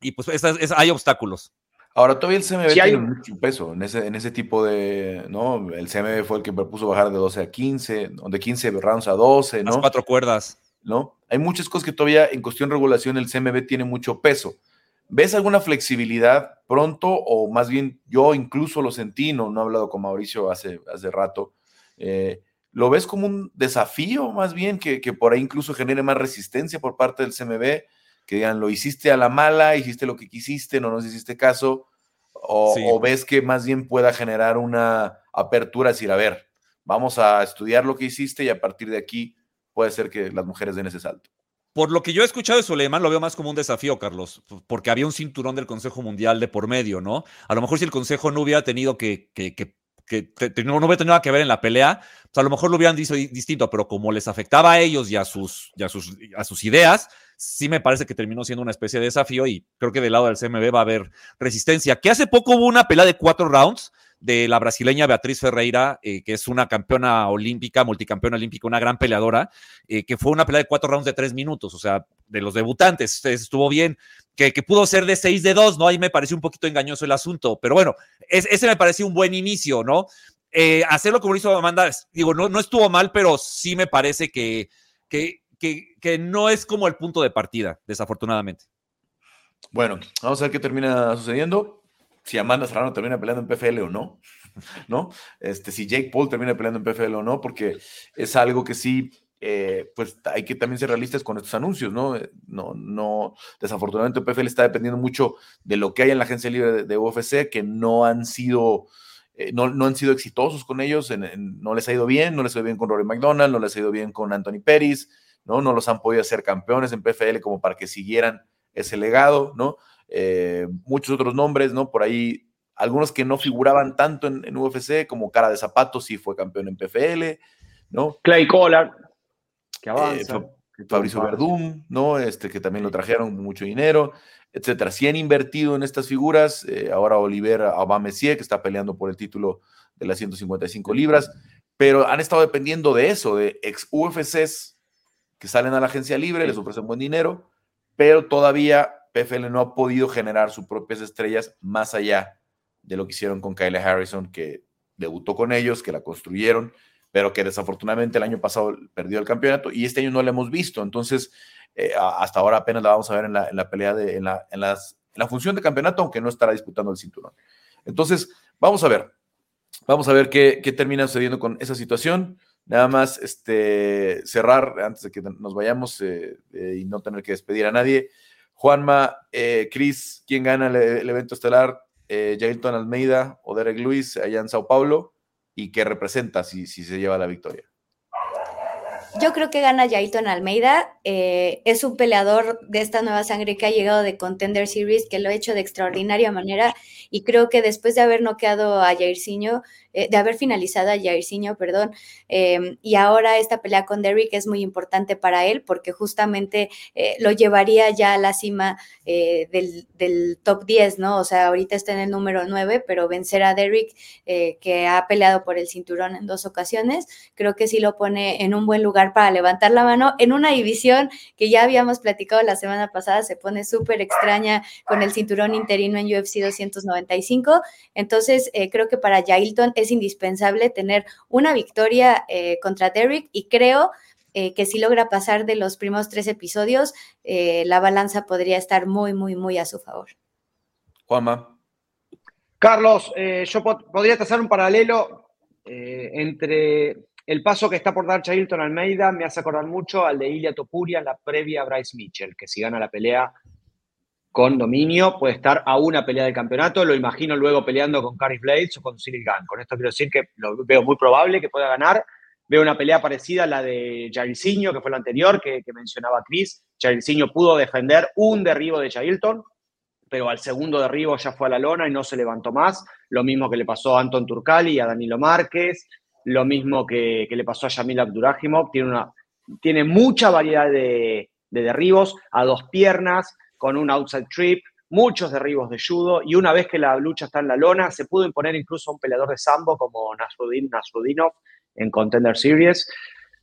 D: y pues hay obstáculos.
A: Ahora, todavía el CMB tiene mucho peso en ese, en ese tipo de, ¿no? El CMB fue el que propuso bajar de 12 a 15, de 15 rounds a 12, ¿no?
D: Las cuatro cuerdas.
A: ¿No? Hay muchas cosas que todavía en cuestión de regulación el CMB tiene mucho peso. ¿Ves alguna flexibilidad pronto o más bien yo incluso lo sentí, no, no he hablado con Mauricio hace, hace rato, eh, ¿Lo ves como un desafío más bien que, por ahí incluso genere más resistencia por parte del CMB? Que digan, lo hiciste a la mala, hiciste lo que quisiste, no nos hiciste caso, o, ves que más bien pueda generar una apertura, decir, a ver, vamos a estudiar lo que hiciste y a partir de aquí puede ser que las mujeres den ese salto.
D: Por lo que yo he escuchado de Soleiman, lo veo más como un desafío, Carlos, porque había un cinturón del Consejo Mundial de por medio, ¿no? A lo mejor si el Consejo no hubiera tenido que, que, que que no, hubiera tenido nada que ver en la pelea, pues a lo mejor lo hubieran dicho distinto, pero como les afectaba a ellos y a sus, y a sus, a sus ideas, sí me parece que terminó siendo una especie de desafío y creo que del lado del CMB va a haber resistencia. Que hace poco hubo una pelea de cuatro rounds de la brasileña Beatriz Ferreira, eh, que es una campeona olímpica, multicampeona olímpica, una gran peleadora, eh, que fue una pelea de cuatro rounds de tres minutos, o sea, de los debutantes, estuvo bien, que, pudo ser de seis de dos, ¿no? Ahí me pareció un poquito engañoso el asunto, pero bueno, ese me pareció un buen inicio, ¿no? Eh, hacerlo como lo hizo Amanda, digo, no, no estuvo mal, pero sí me parece que, que, que no es como el punto de partida, desafortunadamente.
A: Bueno, vamos a ver qué termina sucediendo si Amanda Serrano termina peleando en PFL o no, [LAUGHS] ¿no? Este, si Jake Paul termina peleando en PFL o no, porque es algo que sí, eh, pues hay que también ser realistas con estos anuncios, ¿no? Eh, no, no, desafortunadamente PFL está dependiendo mucho de lo que hay en la agencia libre de, UFC, que no han sido... Eh, no, no, han sido exitosos con ellos, no les ha ido bien, no les ha ido bien con Rory McDonald, no les ha ido bien con Anthony Peris, ¿no? No los han podido hacer campeones en PFL como para que siguieran ese legado, ¿no? Eh, muchos otros nombres, ¿no? Por ahí, algunos que no figuraban tanto en, UFC, como Cara de Zapatos, sí fue campeón en PFL, ¿no?
C: Clay Collar,
A: que avanza. Eh, Fabricio Verdún, ¿no? Este, que también lo trajeron mucho dinero, etcétera. Si han invertido en estas figuras, eh, ahora Oliver Aubameyang, que está peleando por el título de las 155 libras, pero han estado dependiendo de eso, de ex UFCs que salen a la agencia libre, les ofrecen buen dinero, pero todavía PFL no ha podido generar sus propias estrellas más allá de lo que hicieron con Kyle Harrison, que debutó con ellos, que la construyeron, pero que desafortunadamente el año pasado perdió el campeonato y este año no la hemos visto. Entonces, eh, hasta ahora apenas la vamos a ver en la, pelea, de, en, la, en, la función de campeonato, aunque no estará disputando el cinturón. Entonces, vamos a ver. vamos a ver qué, termina sucediendo con esa situación. Nada más este, cerrar antes de que nos vayamos eh, eh, y no tener que despedir a nadie. Juanma, eh, Cris, ¿quién gana el, evento estelar? Eh, Jailton Almeida o Derek Luis allá en Sao Paulo y qué representa si, si se lleva la victoria.
B: Yo creo que gana Jailton Almeida. Eh, es un peleador de esta nueva sangre que ha llegado de Contender Series, que lo ha hecho de extraordinaria manera. Y creo que después de haber noqueado a Jairzinho, eh, de haber finalizado a Jairzinho, perdón, em, y ahora esta pelea con Derrick es muy importante para él porque justamente eh, lo llevaría ya a la cima del, del, top 10, ¿no? O sea, ahorita está en el número 9, pero vencer a Derrick, que ha peleado por el cinturón en dos ocasiones, creo que sí lo pone en un buen lugar para levantar la mano en una división que ya habíamos platicado la semana pasada, se pone súper extraña con el cinturón interino en UFC 295. Entonces, eh, creo que para Jailton es indispensable tener una victoria eh, contra Derrick y creo eh, que si logra pasar de los primeros tres episodios, la balanza podría estar muy, muy, muy a su favor.
A: Juanma.
C: Carlos, yo podría trazar un paralelo entre el paso que está por dar Chailton Almeida me hace acordar mucho al de Ilya Topuria en la previa a Bryce Mitchell, que si gana la pelea con dominio puede estar a una pelea del campeonato. Lo imagino luego peleando con Caris Blades o con Cyril Gunn. Con esto quiero decir que lo veo muy probable que pueda ganar. Veo una pelea parecida a la de Jairzinho, que fue la anterior, que, mencionaba Chris. Jairzinho pudo defender un derribo de Chailton, pero al segundo derribo ya fue a la lona y no se levantó más. Lo mismo que le pasó a Anton Turcali y a Danilo Márquez lo mismo que, le pasó a Yamil Abdurajimov, tiene, una, tiene mucha variedad de, derribos a dos piernas, con un outside trip, muchos derribos de judo, y una vez que la lucha está en la lona, se pudo imponer incluso a un peleador de sambo como Nasrudin Nasrudinov en Contender Series.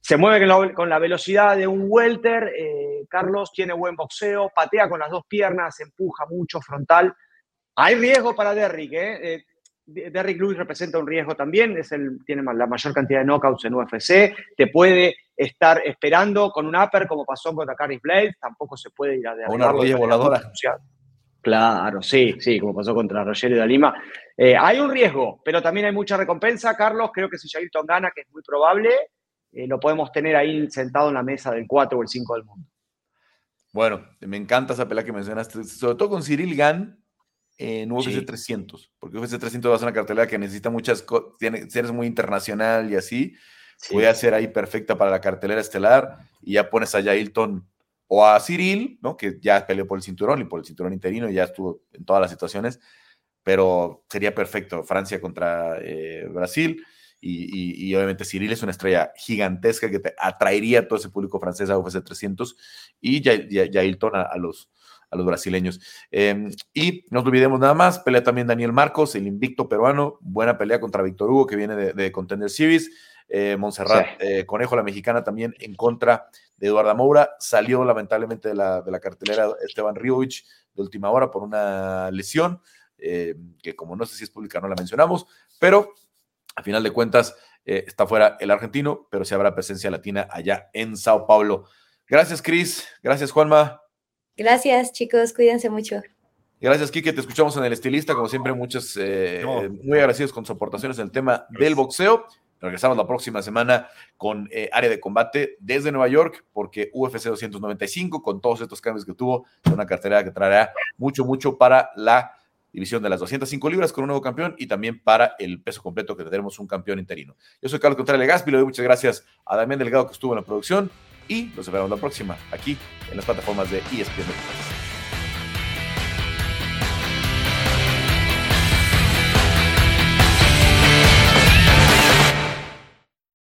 C: Se mueve con la, velocidad de un welter, eh, Carlos tiene buen boxeo, patea con las dos piernas, empuja mucho frontal. Hay riesgo para Derrick, ¿eh? eh Derrick Lewis representa un riesgo también, es el, tiene la mayor cantidad de knockouts en UFC, te puede estar esperando con un upper como pasó con Caris Blade, tampoco se puede ir a
A: Una rodilla voladora.
C: Claro, sí, sí, como pasó contra Rogerio de Lima. Eh, hay un riesgo, pero también hay mucha recompensa, Carlos. Creo que si Jailton gana, que es muy probable, eh, lo podemos tener ahí sentado en la mesa del 4 o el 5 del mundo.
A: Bueno, me encanta esa pelea que mencionaste, sobre todo con Cyril Gann, en UFC 300, porque UFC 300 va a ser una cartelera que necesita muchas cosas, eres muy internacional y así, voy a ser ahí perfecta para la cartelera estelar y ya pones a Jailton o a Cyril, ¿no? que ya peleó por el cinturón y por el cinturón interino y ya estuvo en todas las situaciones, pero sería perfecto Francia contra eh, Brasil. Y, obviamente Cyril es una estrella gigantesca que te atraería a todo ese público francés a UFC 300 y Jailton a los, a los brasileños. Em, y no olvidemos nada más, pelea también Daniel Marcos, el invicto peruano, buena pelea contra Víctor Hugo, que viene de, Contender Series. Eh, Montserrat eh, Conejo, la mexicana, también en contra de Eduarda Moura. Salió lamentablemente de la, de la cartelera Esteban Riovich de última hora por una lesión, eh, que como no sé si es pública, no la mencionamos, pero a final de cuentas está fuera el argentino, pero sí habrá presencia latina allá en Sao Paulo. Gracias, Cris. Gracias, Juanma.
B: Gracias, chicos, cuídense mucho.
A: Gracias, Kike. Te escuchamos en el estilista, como siempre, muchos eh, muy agradecidos con sus aportaciones en el tema del boxeo. Regresamos la próxima semana con eh, área de combate desde Nueva York, porque UFC 295, con todos estos cambios que tuvo, es una cartera que traerá mucho, mucho para la división de las 205 libras con un nuevo campeón y también para el peso completo que tendremos un campeón interino. Yo soy Carlos Contreras Gaspi, le doy muchas gracias a Damián Delgado que estuvo en la producción y los veremos la próxima aquí en las plataformas de ESPN.